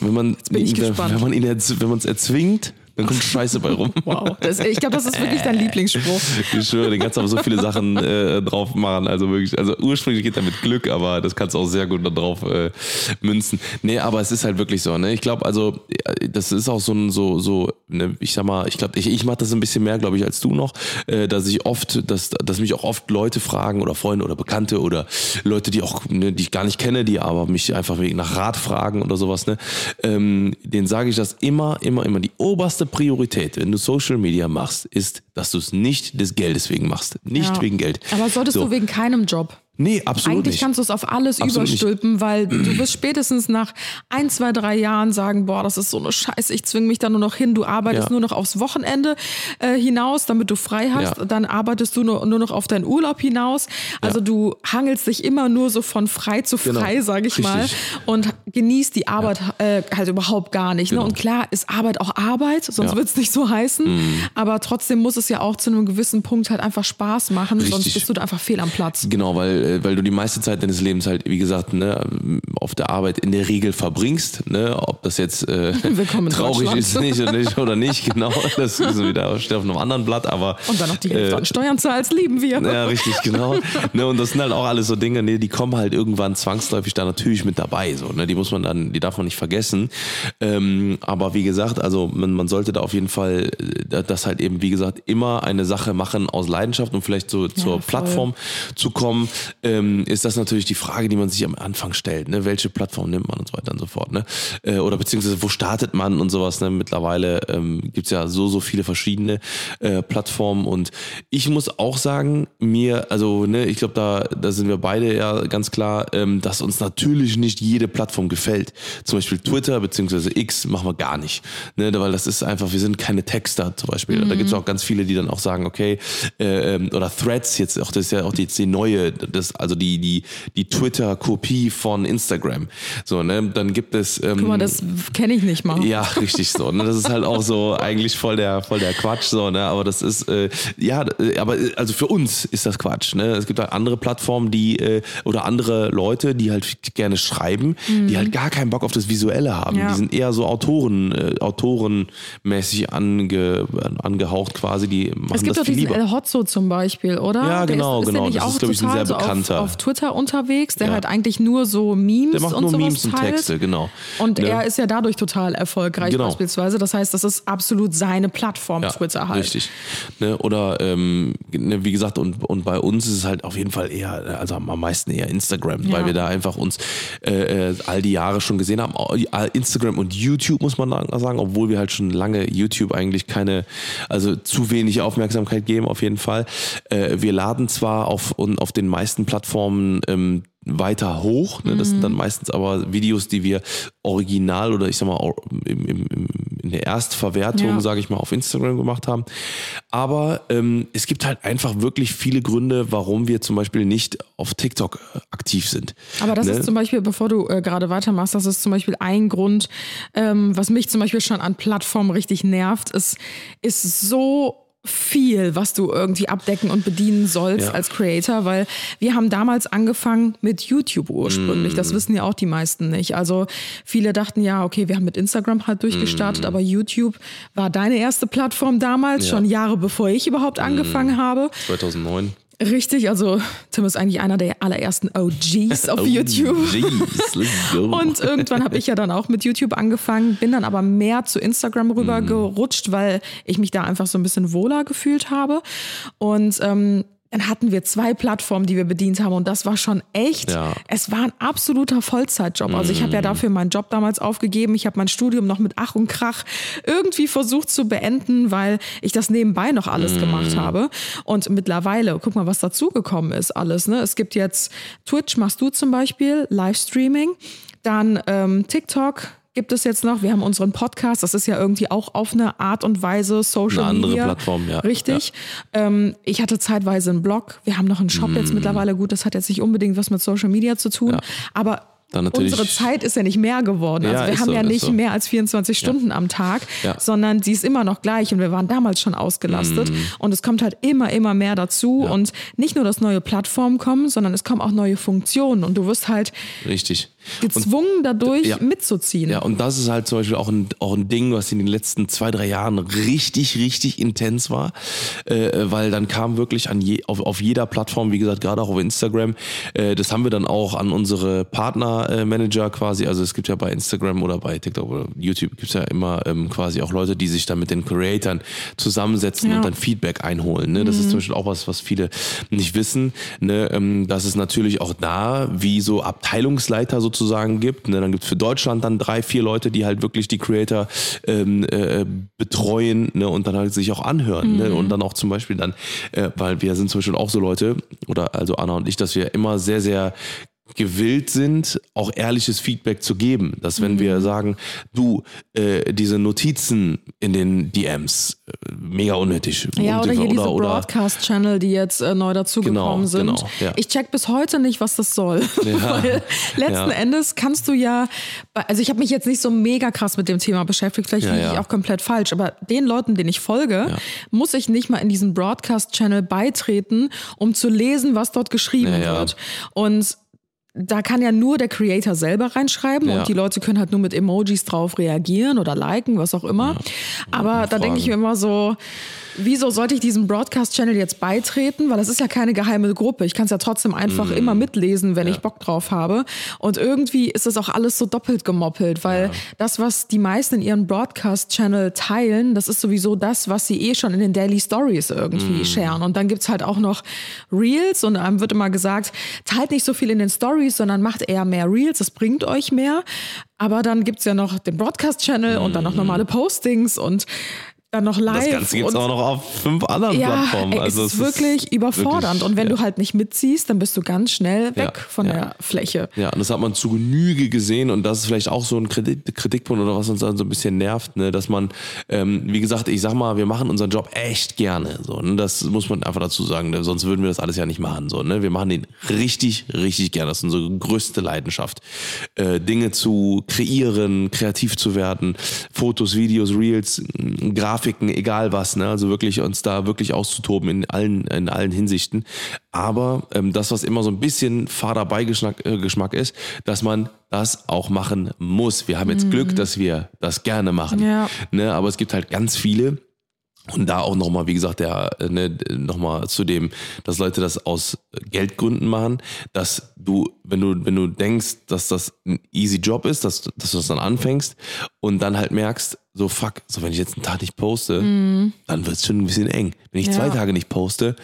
Wenn man, gespannt. wenn man ihn wenn man es erzwingt, Dann kommt Scheiße bei rum. Wow. Das, ich glaube, das ist wirklich dein Lieblingsspruch. Ich schwöre, den kannst du aber so viele Sachen äh, drauf machen. Also wirklich, also ursprünglich geht er mit Glück, aber das kannst du auch sehr gut da drauf äh, münzen. Nee, aber es ist halt wirklich so, ne? Ich glaube, also, äh, das ist auch so ein, so, so, ne, ich sag mal, ich glaube, ich, ich mache das ein bisschen mehr, glaube ich, als du noch, äh, dass ich oft, dass, dass mich auch oft Leute fragen oder Freunde oder Bekannte oder Leute, die auch, ne, die ich gar nicht kenne, die aber mich einfach wegen nach Rat fragen oder sowas, ne? Ähm, denen sage ich das immer, immer, immer. Die oberste Priorität, wenn du Social Media machst, ist, dass du es nicht des Geldes wegen machst. Nicht Ja. wegen Geld. Aber solltest So. du wegen keinem Job. Nee, absolut Eigentlich nicht. kannst du es auf alles Absolut nicht. überstülpen, weil du wirst spätestens nach ein, zwei, drei Jahren sagen, boah, das ist so eine Scheiße, ich zwinge mich da nur noch hin, du arbeitest Ja. nur noch aufs Wochenende äh, hinaus, damit du frei hast, Ja. dann arbeitest du nur, nur noch auf deinen Urlaub hinaus. Also du hangelst dich immer nur so von frei zu Genau. frei, sage ich mal, Richtig. und genießt die Arbeit äh, halt überhaupt gar nicht. Ne? Genau. Und klar ist Arbeit auch Arbeit, sonst Ja. Mhm. wird es nicht so heißen, aber trotzdem muss es ja auch zu einem gewissen Punkt halt einfach Spaß machen, sonst Richtig. bist du da einfach fehl am Platz. Genau, weil, äh, weil du die meiste Zeit deines Lebens halt, wie gesagt, ne, auf der Arbeit in der Regel verbringst. Ne, ob das jetzt äh, traurig ist nicht oder, nicht oder nicht, genau. Das ist wieder steht auf einem anderen Blatt, aber. Und dann noch die Hälfte äh, an Steuern zahlst, lieben wir. Ja, richtig, genau. ne, und das sind halt auch alles so Dinge, ne, die kommen halt irgendwann zwangsläufig da natürlich mit dabei. So, ne, die muss man dann, die darf man nicht vergessen. Ähm, aber wie gesagt, also man, man sollte da auf jeden Fall äh, das halt eben, wie gesagt, immer eine Sache machen aus Leidenschaft und vielleicht so zur voll. Plattform zu kommen, ähm, ist das natürlich die Frage, die man sich am Anfang stellt. Ne? Welche Plattform nimmt man und so weiter und so fort. Ne? Äh, oder beziehungsweise wo startet man und sowas. Ne? Mittlerweile ähm, gibt's ja so, so viele verschiedene äh, Plattformen und ich muss auch sagen, mir, also ne, ich glaube, da, da sind wir beide ja ganz klar, ähm, dass uns natürlich nicht jede Plattform gefällt. Zum Beispiel Twitter beziehungsweise X machen wir gar nicht. Ne? Weil das ist einfach, wir sind keine Texter zum Beispiel. Da gibt's auch ganz viele, die dann auch sagen, okay, äh, ähm, oder Threads jetzt, auch das ist ja auch die, die neue, das, also die, die, die Twitter-Kopie von Instagram. So, ne, dann gibt es. Ähm, Guck mal, das kenne ich nicht mal. ja, richtig so. Ne? Das ist halt auch so eigentlich voll der, voll der Quatsch, so, ne? Aber das ist, äh, ja, aber also für uns ist das Quatsch. Ne? Es gibt halt andere Plattformen, die äh, oder andere Leute, die halt gerne schreiben, die halt gar keinen Bock auf das Visuelle haben. Ja. Die sind eher so Autoren, äh, autorenmäßig ange, angehaucht quasi, die machen Es gibt das doch diesen lieber. El Hotzo zum Beispiel, oder? Ja, Der genau, ist, ist genau. Das ist, glaub ich, ein sehr so auf, auf Twitter unterwegs, der Ja. halt eigentlich nur so Memes Der macht und nur sowas Memes und teilt. Texte, genau. Und Ne? er ist ja dadurch total erfolgreich Genau. beispielsweise. Das heißt, das ist absolut seine Plattform, Twitter halt. Richtig. Ne, oder ähm, ne, wie gesagt, und, und bei uns ist es halt auf jeden Fall eher, also am meisten eher Instagram, Ja. weil wir da einfach uns äh, äh, all die Jahre schon gesehen haben. Instagram und YouTube muss man sagen, obwohl wir halt schon lange YouTube eigentlich keine, also zu wenig Aufmerksamkeit geben, auf jeden Fall. Äh, wir laden zwar auf, auf den meisten Plattformen ähm, weiter hoch. Ne? Das sind dann meistens aber Videos, die wir original oder ich sag mal im, im, im, in der Erstverwertung, Ja. sage ich mal, auf Instagram gemacht haben. Aber ähm, es gibt halt einfach wirklich viele Gründe, warum wir zum Beispiel nicht auf TikTok äh, aktiv sind. Aber das Ne? ist zum Beispiel, bevor du äh, gerade weitermachst, das ist zum Beispiel ein Grund, ähm, was mich zum Beispiel schon an Plattformen richtig nervt. Es ist so viel, was du irgendwie abdecken und bedienen sollst Ja. als Creator, weil wir haben damals angefangen mit YouTube ursprünglich. Mm. Das wissen ja auch die meisten nicht. Also viele dachten ja, okay, wir haben mit Instagram halt durchgestartet, aber YouTube war deine erste Plattform damals, Mm. Ja. Mm. schon Jahre bevor ich überhaupt angefangen habe. 2009. Richtig, also Tim ist eigentlich einer der allerersten OGs auf YouTube. Let's go. Und irgendwann habe ich ja dann auch mit YouTube angefangen, bin dann aber mehr zu Instagram rüber Mhm. gerutscht, weil ich mich da einfach so ein bisschen wohler gefühlt habe. Und ähm, dann hatten wir zwei Plattformen, die wir bedient haben und das war schon echt. Ja. Es war ein absoluter Vollzeitjob. Also ich habe ja dafür meinen Job damals aufgegeben. Ich habe mein Studium noch mit Ach und Krach irgendwie versucht zu beenden, weil ich das nebenbei noch alles Mhm. gemacht habe. Und mittlerweile, guck mal, was dazugekommen ist alles. Ne? Es gibt jetzt Twitch, machst du zum Beispiel, Livestreaming, dann ähm, TikTok. Gibt es jetzt noch? Wir haben unseren Podcast. Das ist ja irgendwie auch auf eine Art und Weise Social Eine andere Media. Plattform, ja. Richtig. Ähm, ich hatte zeitweise einen Blog. Wir haben noch einen Shop jetzt mittlerweile. Gut, das hat jetzt nicht unbedingt was mit Social Media zu tun. Ja. Aber unsere Zeit ist ja nicht mehr geworden. Ja, Also wir ist haben so, ja nicht so. mehr als 24 Stunden am Tag, Ja. sondern sie ist immer noch gleich. Und wir waren damals schon ausgelastet. Mhm. Und es kommt halt immer, immer mehr dazu. Und nicht nur, dass neue Plattformen kommen, sondern es kommen auch neue Funktionen. Und du wirst halt Richtig. Gezwungen dadurch ja. mitzuziehen. Ja, und das ist halt zum Beispiel auch ein, auch ein Ding, was in den letzten zwei, drei Jahren richtig, richtig intens war, äh, weil dann kam wirklich an je, auf, auf jeder Plattform, wie gesagt, gerade auch auf Instagram, äh, das haben wir dann auch an unsere Partnermanager äh, quasi, also es gibt ja bei Instagram oder bei TikTok oder YouTube gibt es ja immer ähm, quasi auch Leute, die sich dann mit den Creatoren zusammensetzen Ja. und dann Feedback einholen. Ne? Das ist zum Beispiel auch was, was viele nicht wissen, ne? ähm, dass es natürlich auch da wie so Abteilungsleiter sozusagen gibt. Ne? Dann gibt es für Deutschland dann drei, vier Leute, die halt wirklich die Creator ähm, äh, betreuen ne? und dann halt sich auch anhören. Ne? Und dann auch zum Beispiel dann, äh, weil wir sind zum Beispiel auch so Leute, oder also Anna und ich, dass wir immer sehr, sehr gewillt sind, auch ehrliches Feedback zu geben. Dass wenn Mhm. wir sagen, du, äh, diese Notizen in den DMs, äh, mega unnötig. Ja, oder hier diese oder, Broadcast-Channel, die jetzt äh, neu dazugekommen Genau, sind. genau, ja. Ich check bis heute nicht, was das soll. Ja. Weil letzten Ja. Endes kannst du ja, also ich habe mich jetzt nicht so mega krass mit dem Thema beschäftigt, vielleicht liege ich auch komplett falsch, aber den Leuten, denen ich folge, muss ich nicht mal in diesen Broadcast-Channel beitreten, um zu lesen, was dort geschrieben wird. Und da kann ja nur der Creator selber reinschreiben Ja. und die Leute können halt nur mit Emojis drauf reagieren oder liken, was auch immer. Aber da denke ich mir immer so, wieso sollte ich diesem Broadcast-Channel jetzt beitreten? Weil das ist ja keine geheime Gruppe. Ich kann es ja trotzdem einfach Mhm. immer mitlesen, wenn ich Bock drauf habe. Und irgendwie ist das auch alles so doppelt gemoppelt, weil das, was die meisten in ihren Broadcast-Channel teilen, das ist sowieso das, was sie eh schon in den Daily Stories irgendwie Mhm. scheren. Und dann gibt's halt auch noch Reels und einem wird immer gesagt, teilt nicht so viel in den Stories, sondern macht eher mehr Reels, das bringt euch mehr. Aber dann gibt's ja noch den Broadcast-Channel und dann noch normale Postings und dann noch live. Das Ganze gibt es auch noch auf fünf anderen ja, Plattformen. also es ist wirklich überfordernd. wirklich, und wenn ja. du halt nicht mitziehst, dann bist du ganz schnell weg Ja, von der Fläche. Ja, und das hat man zu Genüge gesehen und das ist vielleicht auch so ein Kritik, Kritikpunkt oder was uns dann so ein bisschen nervt, ne? dass man, ähm, wie gesagt, ich sag mal, wir machen unseren Job echt gerne, so, ne? das muss man einfach dazu sagen, ne? sonst würden wir das alles ja nicht machen, so, ne? wir machen den richtig, richtig gerne, das ist unsere größte Leidenschaft, äh, Dinge zu kreieren, kreativ zu werden, Fotos, Videos, Reels, m, Grafiken, egal was, ne? also wirklich uns da wirklich auszutoben in allen, in allen Hinsichten, aber ähm, das, was immer so ein bisschen fader Beigeschmack äh, Geschmack ist, dass man das auch machen muss. Wir haben jetzt Glück, dass wir das gerne machen. Ja. Ne? Aber es gibt halt ganz viele, und da auch nochmal, wie gesagt, der, äh, ne, nochmal zu dem, dass Leute das aus Geldgründen machen, dass du, wenn du, wenn du denkst, dass das ein easy Job ist, dass, dass du das dann anfängst und dann halt merkst, so fuck, so wenn ich jetzt einen Tag nicht poste, dann wird es schon ein bisschen eng. Wenn ich Ja. zwei Tage nicht poste,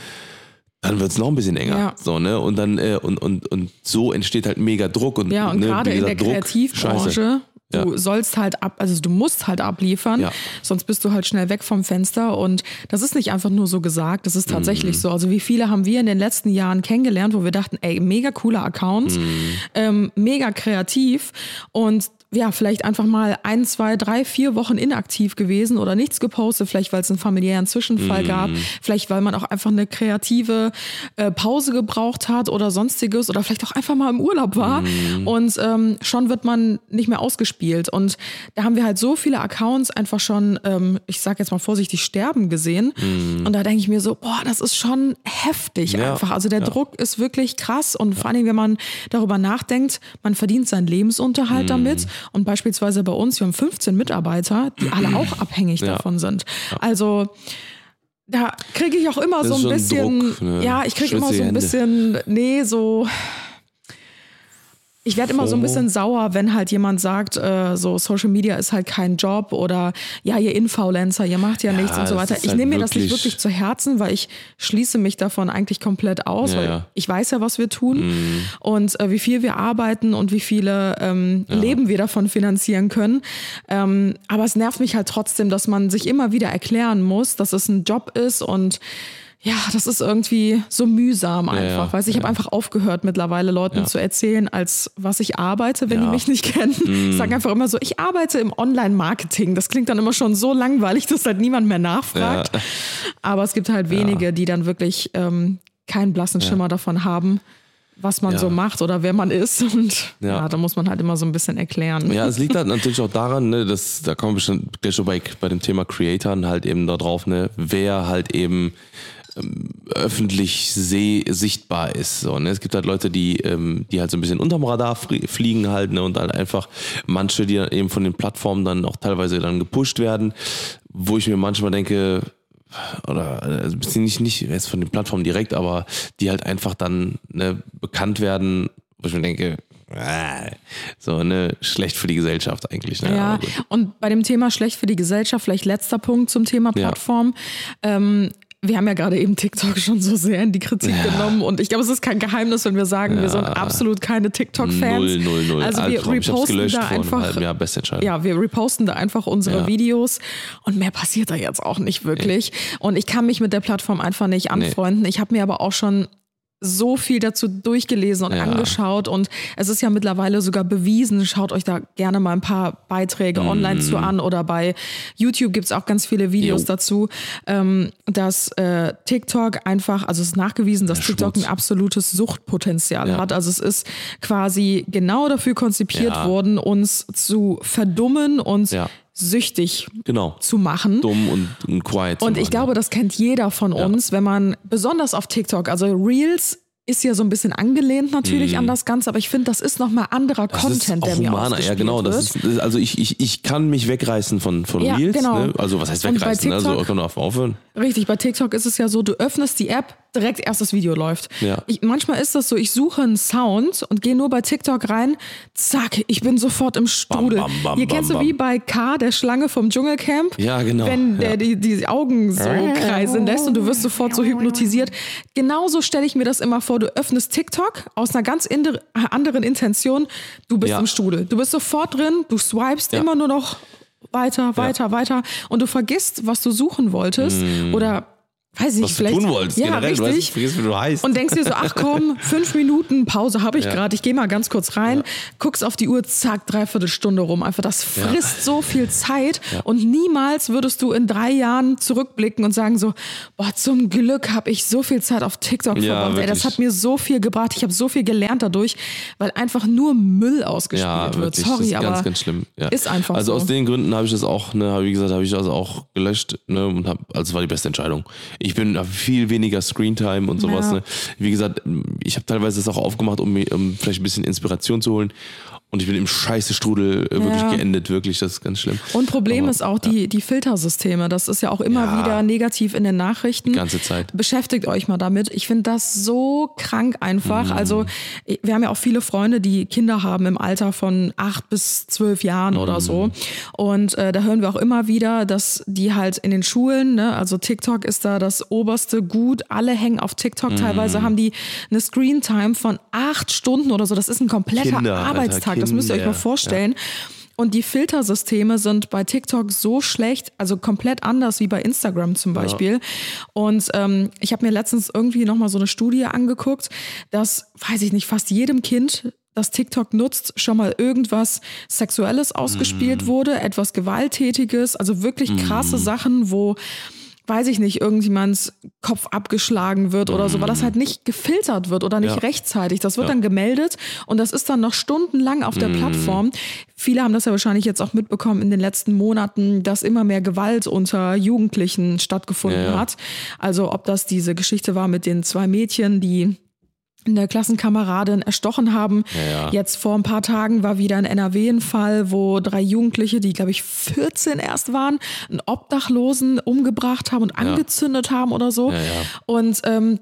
dann wird es noch ein bisschen enger. Ja. So, ne? Und dann, äh, und, und, und so entsteht halt mega Druck. Und, Ja, und ne, gerade in der Druck, Kreativbranche, scheiße. Du Ja. sollst halt ab, also du musst halt abliefern, Ja. sonst bist du halt schnell weg vom Fenster. Und das ist nicht einfach nur so gesagt, das ist tatsächlich Mhm. so. Also wie viele haben wir in den letzten Jahren kennengelernt, wo wir dachten, ey, mega cooler Account, Mhm. ähm, mega kreativ und ja, vielleicht einfach mal ein, zwei, drei, vier Wochen inaktiv gewesen oder nichts gepostet, vielleicht weil es einen familiären Zwischenfall Mhm. gab, vielleicht weil man auch einfach eine kreative äh, Pause gebraucht hat oder sonstiges oder vielleicht auch einfach mal im Urlaub war Mhm. und ähm, schon wird man nicht mehr ausgespielt. Und da haben wir halt so viele Accounts einfach schon, ähm, ich sag jetzt mal vorsichtig, sterben gesehen. Und da denke ich mir so, boah, das ist schon heftig. Ja, einfach. Also der ja. Druck ist wirklich krass und vor allen Dingen, wenn man darüber nachdenkt, man verdient seinen Lebensunterhalt Mhm. damit und beispielsweise bei uns, wir haben 15 Mitarbeiter, die alle auch abhängig Ja. davon sind. Also da kriege ich auch immer Das so ein bisschen, Druck, ne? ja, ich kriege immer so ein bisschen, nee, so ich werde immer so ein bisschen sauer, wenn halt jemand sagt, äh, so Social Media ist halt kein Job oder ja, ihr Influencer, ihr macht ja, nichts und so weiter. Ich halt nehme mir das nicht wirklich- zu Herzen, weil ich schließe mich davon eigentlich komplett aus, Ja, weil ja. Mhm. ich weiß ja, was wir tun und äh, wie viel wir arbeiten und wie viele ähm, Leben wir davon finanzieren können. Ähm, aber es nervt mich halt trotzdem, dass man sich immer wieder erklären muss, dass es ein Job ist und ja, das ist irgendwie so mühsam einfach. ja, Weißt, ich ja. habe einfach aufgehört, mittlerweile Leuten Ja. zu erzählen, als was ich arbeite, wenn Ja. Die mich nicht kennen. Ich sage einfach immer so, ich arbeite im Online-Marketing. Das klingt dann immer schon so langweilig, dass halt niemand mehr nachfragt. Aber es gibt halt wenige, die dann wirklich ähm, keinen blassen Schimmer davon haben, was man Ja. so macht oder wer man ist. Und ja. Ja. da muss man halt immer so ein bisschen erklären. Ja, es liegt halt natürlich auch daran, ne, dass, da kommen wir schon gleich schon bei, bei dem Thema Creatoren halt eben da drauf, ne, wer halt eben ähm, öffentlich seh sichtbar ist. So, ne? Es gibt halt Leute, die, ähm, die halt so ein bisschen unterm Radar flie- fliegen halt ne? und halt einfach manche, die dann eben von den Plattformen dann auch teilweise dann gepusht werden, wo ich mir manchmal denke, oder also nicht, nicht jetzt von den Plattformen direkt, aber die halt einfach dann ne, bekannt werden, wo ich mir denke, äh, so ne, schlecht für die Gesellschaft eigentlich. Ne? Ja, und bei dem Thema schlecht für die Gesellschaft, vielleicht letzter Punkt zum Thema Ja. Plattform. Ähm, wir haben ja gerade eben TikTok schon so sehr in die Kritik Ja. genommen und ich glaube, es ist kein Geheimnis, wenn wir sagen, wir sind absolut keine TikTok-Fans. Also wir hab's reposten da einfach Entscheidung. ja, wir reposten da einfach unsere Ja. Videos und mehr passiert da jetzt auch nicht wirklich. Und ich kann mich mit der Plattform einfach nicht anfreunden. Ich habe mir aber auch schon so viel dazu durchgelesen und Ja. angeschaut und es ist ja mittlerweile sogar bewiesen, schaut euch da gerne mal ein paar Beiträge online zu an oder bei YouTube gibt's auch ganz viele Videos. Jo. dazu, ähm, dass äh, TikTok einfach, also es ist nachgewiesen, dass Der TikTok Schmutz. ein absolutes Suchtpotenzial Ja. hat. Also es ist quasi genau dafür konzipiert Ja. worden, uns zu verdummen und Ja. Süchtig Genau. zu machen. Dumm und, und quiet. Und ich machen, glaube, das kennt jeder von uns, wenn man besonders auf TikTok, also Reels ist ja so ein bisschen angelehnt natürlich an das Ganze, aber ich finde, das ist nochmal anderer. Das Content, der mir humaner, ja genau. Das ist, das ist, also ich, ich, ich kann mich wegreißen von, von Ja, Reels. genau. Ne? Also was heißt wegreißen? Also TikTok- kann man auf aufhören. Richtig, bei TikTok ist es ja so, du öffnest die App, direkt erst das Video läuft. Ja. Ich, manchmal ist das so, ich suche einen Sound und gehe nur bei TikTok rein, zack, ich bin sofort im Strudel. bam, bam, Hier bam, kennst du bam. wie bei K, der Schlange vom Dschungelcamp? Ja, genau. Wenn der Ja. die, die Augen so kreisen lässt und du wirst sofort so hypnotisiert. Genauso stelle ich mir das immer vor, du öffnest TikTok aus einer ganz anderen Intention, du bist Ja. im Strudel. Du bist sofort drin, du swipest immer nur noch weiter, weiter, weiter und du vergisst, was du suchen wolltest oder weiß ich. Was du vielleicht tun wolltest, ja, generell. Du richtig. weißt, vergiss, wie du heißt. Und denkst dir so, ach komm, fünf Minuten Pause habe ich Ja. gerade, ich gehe mal ganz kurz rein, guckst auf die Uhr, zack, dreiviertel Stunde rum. Einfach, das frisst so viel Zeit und niemals würdest du in drei Jahren zurückblicken und sagen so, boah, zum Glück habe ich so viel Zeit auf TikTok Ja, verbracht. Ey, das hat mir so viel gebracht, ich habe so viel gelernt dadurch, weil einfach nur Müll ausgespielt ja, wird. Sorry, das ist aber ganz, ganz schlimm. Ja. ist einfach Also so. aus den Gründen habe ich das auch, ne, hab, wie gesagt, habe ich das auch gelöscht, ne, und hab, also war die beste Entscheidung. Ich bin hab viel weniger Screentime und sowas, Ja. ne. Wie gesagt, ich habe teilweise das auch aufgemacht, um mir, um vielleicht ein bisschen Inspiration zu holen. Und ich bin im scheiße Strudel äh, wirklich Ja. geendet, wirklich, das ist ganz schlimm. Und Problem Aber, ist auch die, die Filtersysteme. Das ist ja auch immer Ja. wieder negativ in den Nachrichten. Die ganze Zeit. Beschäftigt euch mal damit. Ich finde das so krank einfach. Mhm. Also wir haben ja auch viele Freunde, die Kinder haben im Alter von acht bis zwölf Jahren Mhm. oder so. Und äh, da hören wir auch immer wieder, dass die halt in den Schulen, ne, also TikTok ist da das oberste Gut. Alle hängen auf TikTok. Mhm. Teilweise haben die eine Screentime von acht Stunden oder so. Das ist ein kompletter Kinder, Alter, Arbeitstag. Das müsst ihr euch mal vorstellen. Und die Filtersysteme sind bei TikTok so schlecht, also komplett anders wie bei Instagram zum Beispiel. Und ähm, ich habe mir letztens irgendwie nochmal so eine Studie angeguckt, dass, weiß ich nicht, fast jedem Kind das TikTok nutzt, schon mal irgendwas Sexuelles ausgespielt Mhm. wurde, etwas Gewalttätiges, also wirklich krasse Sachen, wo weiß ich nicht, irgendjemands Kopf abgeschlagen wird oder so, weil das halt nicht gefiltert wird oder nicht Ja. rechtzeitig. Das wird Ja. dann gemeldet und das ist dann noch stundenlang auf der Plattform. Viele haben das ja wahrscheinlich jetzt auch mitbekommen in den letzten Monaten, dass immer mehr Gewalt unter Jugendlichen stattgefunden ja. hat. Also ob das diese Geschichte war mit den zwei Mädchen, die eine Klassenkameradin erstochen haben. Ja, ja. Jetzt vor ein paar Tagen war wieder ein NRW ein Fall, wo drei Jugendliche, die glaube ich 14 erst waren, einen Obdachlosen umgebracht haben und angezündet haben oder so. Ja, ja. Und ähm,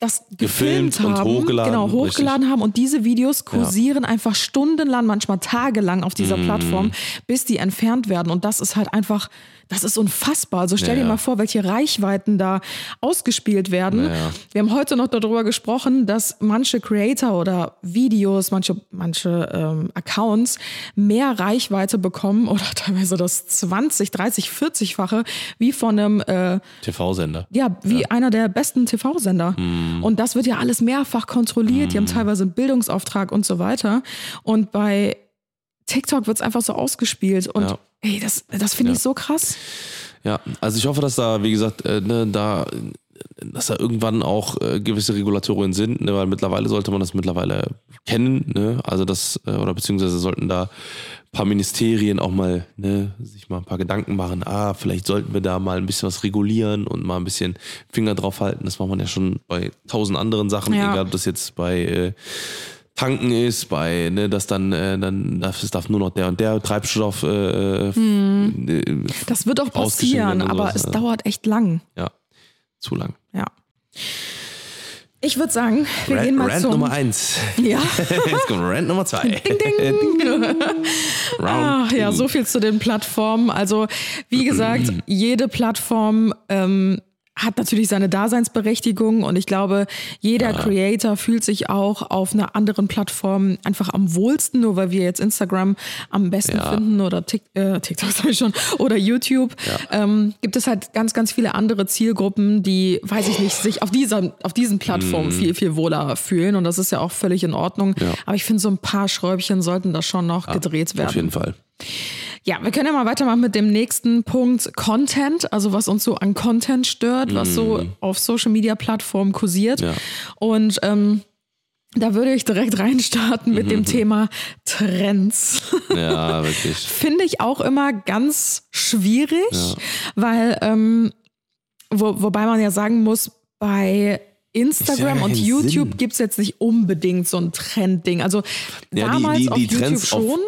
das Gefilmt gefilmt und haben, hochgeladen, genau hochgeladen haben und diese Videos kursieren einfach stundenlang, manchmal tagelang auf dieser Mhm. Plattform, bis die entfernt werden und das ist halt einfach, das ist unfassbar. Also stell Ja, dir ja. mal vor, welche Reichweiten da ausgespielt werden. Ja, ja. Wir haben heute noch darüber gesprochen, dass manche Creator oder Videos, manche, manche ähm, Accounts mehr Reichweite bekommen oder teilweise das 20, 30, 40-fache wie von einem äh, TV-Sender. ja, wie einer der besten TV-Sender. Und das wird ja alles mehrfach kontrolliert. Die haben teilweise einen Bildungsauftrag und so weiter. Und bei TikTok wird es einfach so ausgespielt. Und Ja. ey, das, das finde Ja. ich so krass. Ja, also ich hoffe, dass da, wie gesagt, äh, ne, da dass da irgendwann auch äh, gewisse Regulatorien sind, ne? weil mittlerweile sollte man das mittlerweile kennen, ne? also das, äh, oder beziehungsweise sollten da ein paar Ministerien auch mal ne, sich mal ein paar Gedanken machen, ah, vielleicht sollten wir da mal ein bisschen was regulieren und mal ein bisschen Finger drauf halten. Das macht man ja schon bei tausend anderen Sachen, Ja. egal ob das jetzt bei äh, Tanken ist, bei, ne, dass dann, äh, dann darf, es darf nur noch der und der Treibstoff äh, äh, Das wird auch passieren, aber sowas, es dauert echt lang. ja, zu lang. Ja. Ich würde sagen, wir gehen mal Rant zum. Nummer eins. Ja. Jetzt kommt Rant Nummer zwei. Round Ach ja, so viel zu den Plattformen. Also, wie gesagt, jede Plattform ähm, hat natürlich seine Daseinsberechtigung und ich glaube, jeder Creator fühlt sich auch auf einer anderen Plattform einfach am wohlsten, nur weil wir jetzt Instagram am besten Ja. finden oder Tik äh, TikTok sag ich schon oder YouTube. Ähm, gibt es halt ganz, ganz viele andere Zielgruppen, die, weiß ich nicht, sich auf dieser, auf diesen Plattformen viel, viel wohler fühlen und das ist ja auch völlig in Ordnung. Ja. Aber ich finde, so ein paar Schräubchen sollten da schon noch gedreht werden. Auf jeden Fall. Ja, wir können ja mal weitermachen mit dem nächsten Punkt Content, also was uns so an Content stört, was so auf Social Media Plattformen kursiert. Ja. Und ähm, da würde ich direkt reinstarten mit dem Thema Trends. Ja, wirklich. Finde ich auch immer ganz schwierig, weil, ähm, wo, wobei man ja sagen muss, bei Instagram gar und YouTube Sinn. gibt es jetzt nicht unbedingt so ein Trendding. Also Ja, die- damals die- auf die YouTube Trends auf- schon.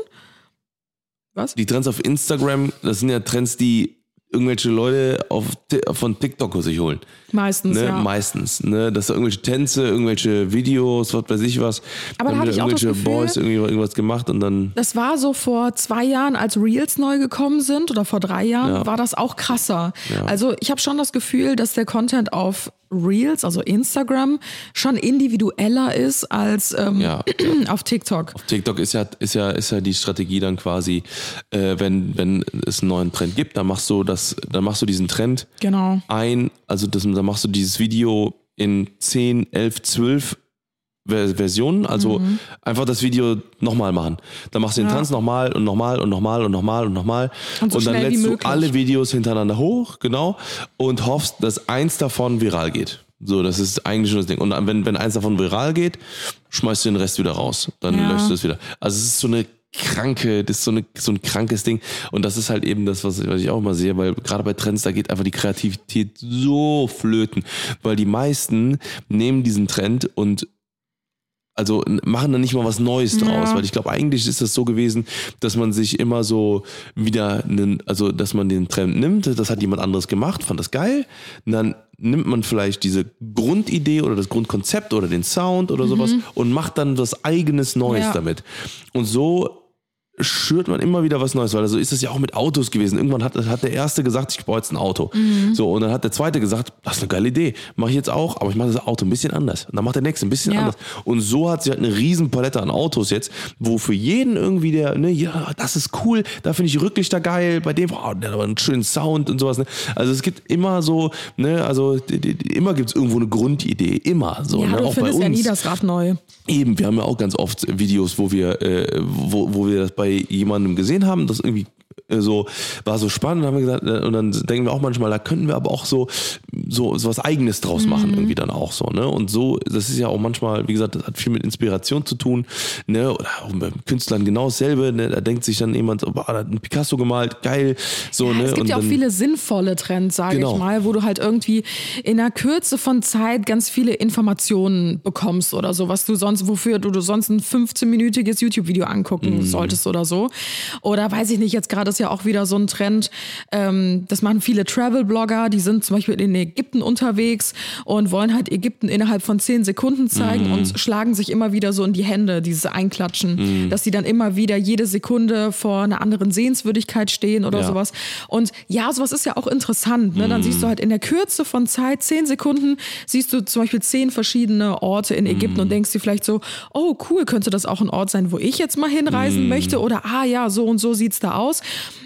Was? Die Trends auf Instagram, das sind ja Trends, die irgendwelche Leute auf, von TikTok sich holen. Meistens, Ne? ja. Meistens. Ne? Dass da irgendwelche Tänze, irgendwelche Videos, was weiß ich was. Aber da auch das irgendwelche Gefühl- Boys irgendwie irgendwas gemacht und dann. Das war so vor zwei Jahren, als Reels neu gekommen sind oder vor drei Jahren, Ja. war das auch krasser. Also ich habe schon das Gefühl, dass der Content auf Reels, also Instagram, schon individueller ist als ähm, Ja. auf TikTok. TikTok ist ja, ist ja, ist ja die Strategie dann quasi, äh, wenn, wenn es einen neuen Trend gibt, dann machst du das, dann machst du diesen Trend Genau. ein, also das, dann machst du dieses Video in 10, 11, 12 Ver- Versionen, also Mhm. einfach das Video nochmal machen. Dann machst du den Ja. Tanz nochmal und nochmal und nochmal und nochmal und nochmal. Und so dann schnell wie lädst du alle Videos hintereinander hoch, genau, und hoffst, dass eins davon viral geht. So, das ist eigentlich schon das Ding. Und dann, wenn, wenn eins davon viral geht, schmeißt du den Rest wieder raus. Dann Ja. löscht du es wieder. Also es ist so eine kranke, das ist so, eine, so ein krankes Ding. Und das ist halt eben das, was, was ich auch immer sehe, weil gerade bei Trends, da geht einfach die Kreativität so flöten. Weil die meisten nehmen diesen Trend und also machen da nicht mal was Neues draus, weil ich glaube, eigentlich ist das so gewesen, dass man sich immer so wieder, einen, also dass man den Trend nimmt, das hat jemand anderes gemacht, fand das geil, und dann nimmt man vielleicht diese Grundidee oder das Grundkonzept oder den Sound oder sowas und macht dann was eigenes Neues Ja. damit. Und so schürt man immer wieder was Neues, weil so ist es ja auch mit Autos gewesen. Irgendwann hat, hat der Erste gesagt, ich baue jetzt ein Auto. So, und dann hat der Zweite gesagt, das ist eine geile Idee, mache ich jetzt auch, aber ich mache das Auto ein bisschen anders. Und dann macht der Nächste ein bisschen Ja. anders. Und so hat sie halt eine riesen Palette an Autos jetzt, wo für jeden irgendwie der, ne, ja, das ist cool, da finde ich Rücklichter geil, bei dem, oh, der hat aber einen schönen Sound und sowas. Ne? Also es gibt immer so, ne, also die, die, immer gibt es irgendwo eine Grundidee, immer so. Ja, ne? du Auch bei findest ja uns. nie das Rad neu. Eben, wir haben ja auch ganz oft Videos, wo wir, äh, wo, wo wir das bei jemandem gesehen haben, das irgendwie so war so spannend, haben wir gesagt, äh, und dann denken wir auch manchmal, da könnten wir aber auch so so, so was Eigenes draus Mhm. machen, irgendwie dann auch so, ne? Und so, das ist ja auch manchmal, wie gesagt, das hat viel mit Inspiration zu tun, ne? Oder auch bei Künstlern genau dasselbe, ne? Da denkt sich dann jemand, so, boah, da hat ein Picasso gemalt, geil, so, ne? Es gibt und ja auch dann, viele sinnvolle Trends, sage Genau. ich mal, wo du halt irgendwie in einer Kürze von Zeit ganz viele Informationen bekommst oder so, was du sonst, wofür du, du sonst ein 15-minütiges YouTube-Video angucken Mhm. solltest oder so. Oder weiß ich nicht, jetzt gerade ist ja auch wieder so ein Trend, ähm, das machen viele Travel-Blogger, die sind zum Beispiel in Ägypten unterwegs und wollen halt Ägypten innerhalb von 10 Sekunden Mhm. zeigen und schlagen sich immer wieder so in die Hände, dieses Einklatschen, Mhm. dass sie dann immer wieder jede Sekunde vor einer anderen Sehenswürdigkeit stehen oder Ja. sowas. Und ja, sowas ist ja auch interessant. Ne? Dann siehst Mhm. du halt in der Kürze von Zeit, zehn Sekunden, siehst du zum Beispiel zehn verschiedene Orte in Ägypten Mhm. und denkst dir vielleicht so, oh cool, könnte das auch ein Ort sein, wo ich jetzt mal hinreisen Mhm. möchte? Oder ah ja, so und so sieht's da aus.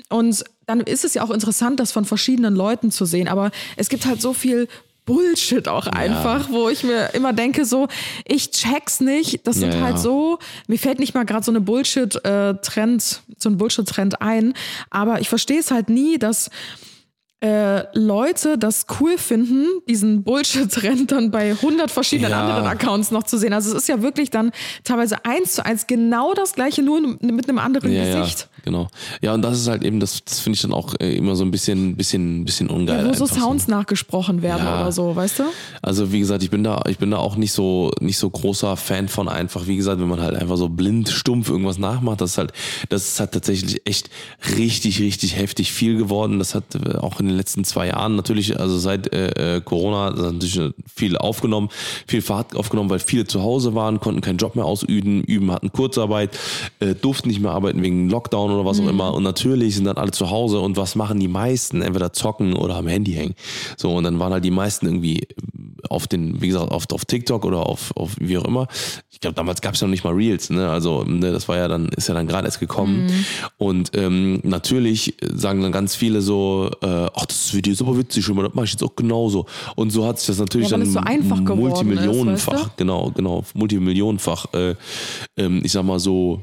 Und dann ist es ja auch interessant, das von verschiedenen Leuten zu sehen. Aber es gibt halt so viel Bullshit auch einfach, wo ich mir immer denke, so, ich check's nicht. Das sind Ja, halt ja. so, mir fällt nicht mal gerade so eine Bullshit-Trend, so ein Bullshit-Trend ein, aber ich verstehe es halt nie, dass äh, Leute das cool finden, diesen Bullshit-Trend dann bei 100 verschiedenen Ja. anderen Accounts noch zu sehen. Also es ist ja wirklich dann teilweise eins zu eins genau das gleiche, nur mit einem anderen Ja, ja, Gesicht. Genau. Ja, und das ist halt eben, das, das finde ich dann auch äh, immer so ein bisschen, bisschen, bisschen ungeil. Ja, wo so Sounds nachgesprochen werden Ja. oder so, weißt du? Also wie gesagt, ich bin da, ich bin da auch nicht so, nicht so großer Fan von einfach, wie gesagt, wenn man halt einfach so blind, stumpf irgendwas nachmacht, das ist halt, das ist halt tatsächlich echt richtig, richtig heftig viel geworden. Das hat äh, auch in den letzten zwei Jahren natürlich, also seit äh, äh, Corona, natürlich viel aufgenommen, viel Fahrt aufgenommen, weil viele zu Hause waren, konnten keinen Job mehr ausüben, üben, hatten Kurzarbeit, äh, durften nicht mehr arbeiten wegen Lockdown oder was auch immer. Und natürlich sind dann alle zu Hause und was machen die meisten? Entweder zocken oder am Handy hängen. So, und dann waren halt die meisten irgendwie auf den, wie gesagt, auf, auf TikTok oder auf, auf wie auch immer. Ich glaube, damals gab es ja noch nicht mal Reels, ne? Also, ne, das war ja dann, ist ja dann gerade erst gekommen. Und ähm, natürlich sagen dann ganz viele so, äh, ach, das Video ist aber witzig, schon mal, das mache ich jetzt auch genauso. Und so hat sich das natürlich Ja, dann so einfach geworden ist, multimillionenfach, weißt du? genau, genau, multimillionenfach, äh, ähm, ich sag mal so,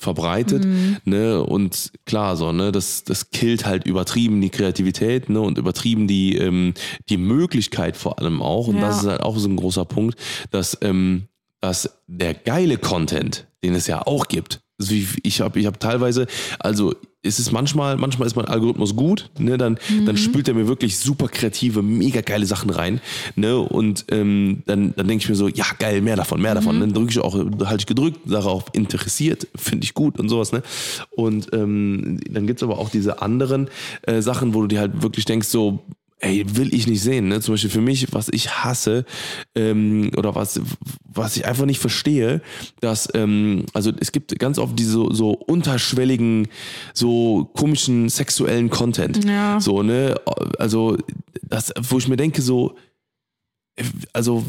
verbreitet, Mhm. ne, und klar, so, ne, das, das killt halt übertrieben die Kreativität, ne, und übertrieben die, ähm, die Möglichkeit vor allem auch, und Ja. das ist halt auch so ein großer Punkt, dass, ähm, dass der geile Content, den es ja auch gibt, also ich, ich habe ich hab teilweise, also es ist manchmal, manchmal ist mein Algorithmus gut, ne, dann, dann spült er mir wirklich super kreative, mega geile Sachen rein, ne, und ähm, dann, dann denke ich mir so, ja geil, mehr davon, mehr davon, dann drücke ich auch, halte ich gedrückt, Sache auch interessiert, finde ich gut und sowas, ne, und ähm, dann gibt's aber auch diese anderen äh, Sachen, wo du dir halt wirklich denkst so, ey, will ich nicht sehen. Ne? Zum Beispiel für mich, was ich hasse ähm, oder was, was ich einfach nicht verstehe, dass, ähm, also es gibt ganz oft diese so, so unterschwelligen, so komischen sexuellen Content. Ja. So, ne? Also, das, wo ich mir denke, so, also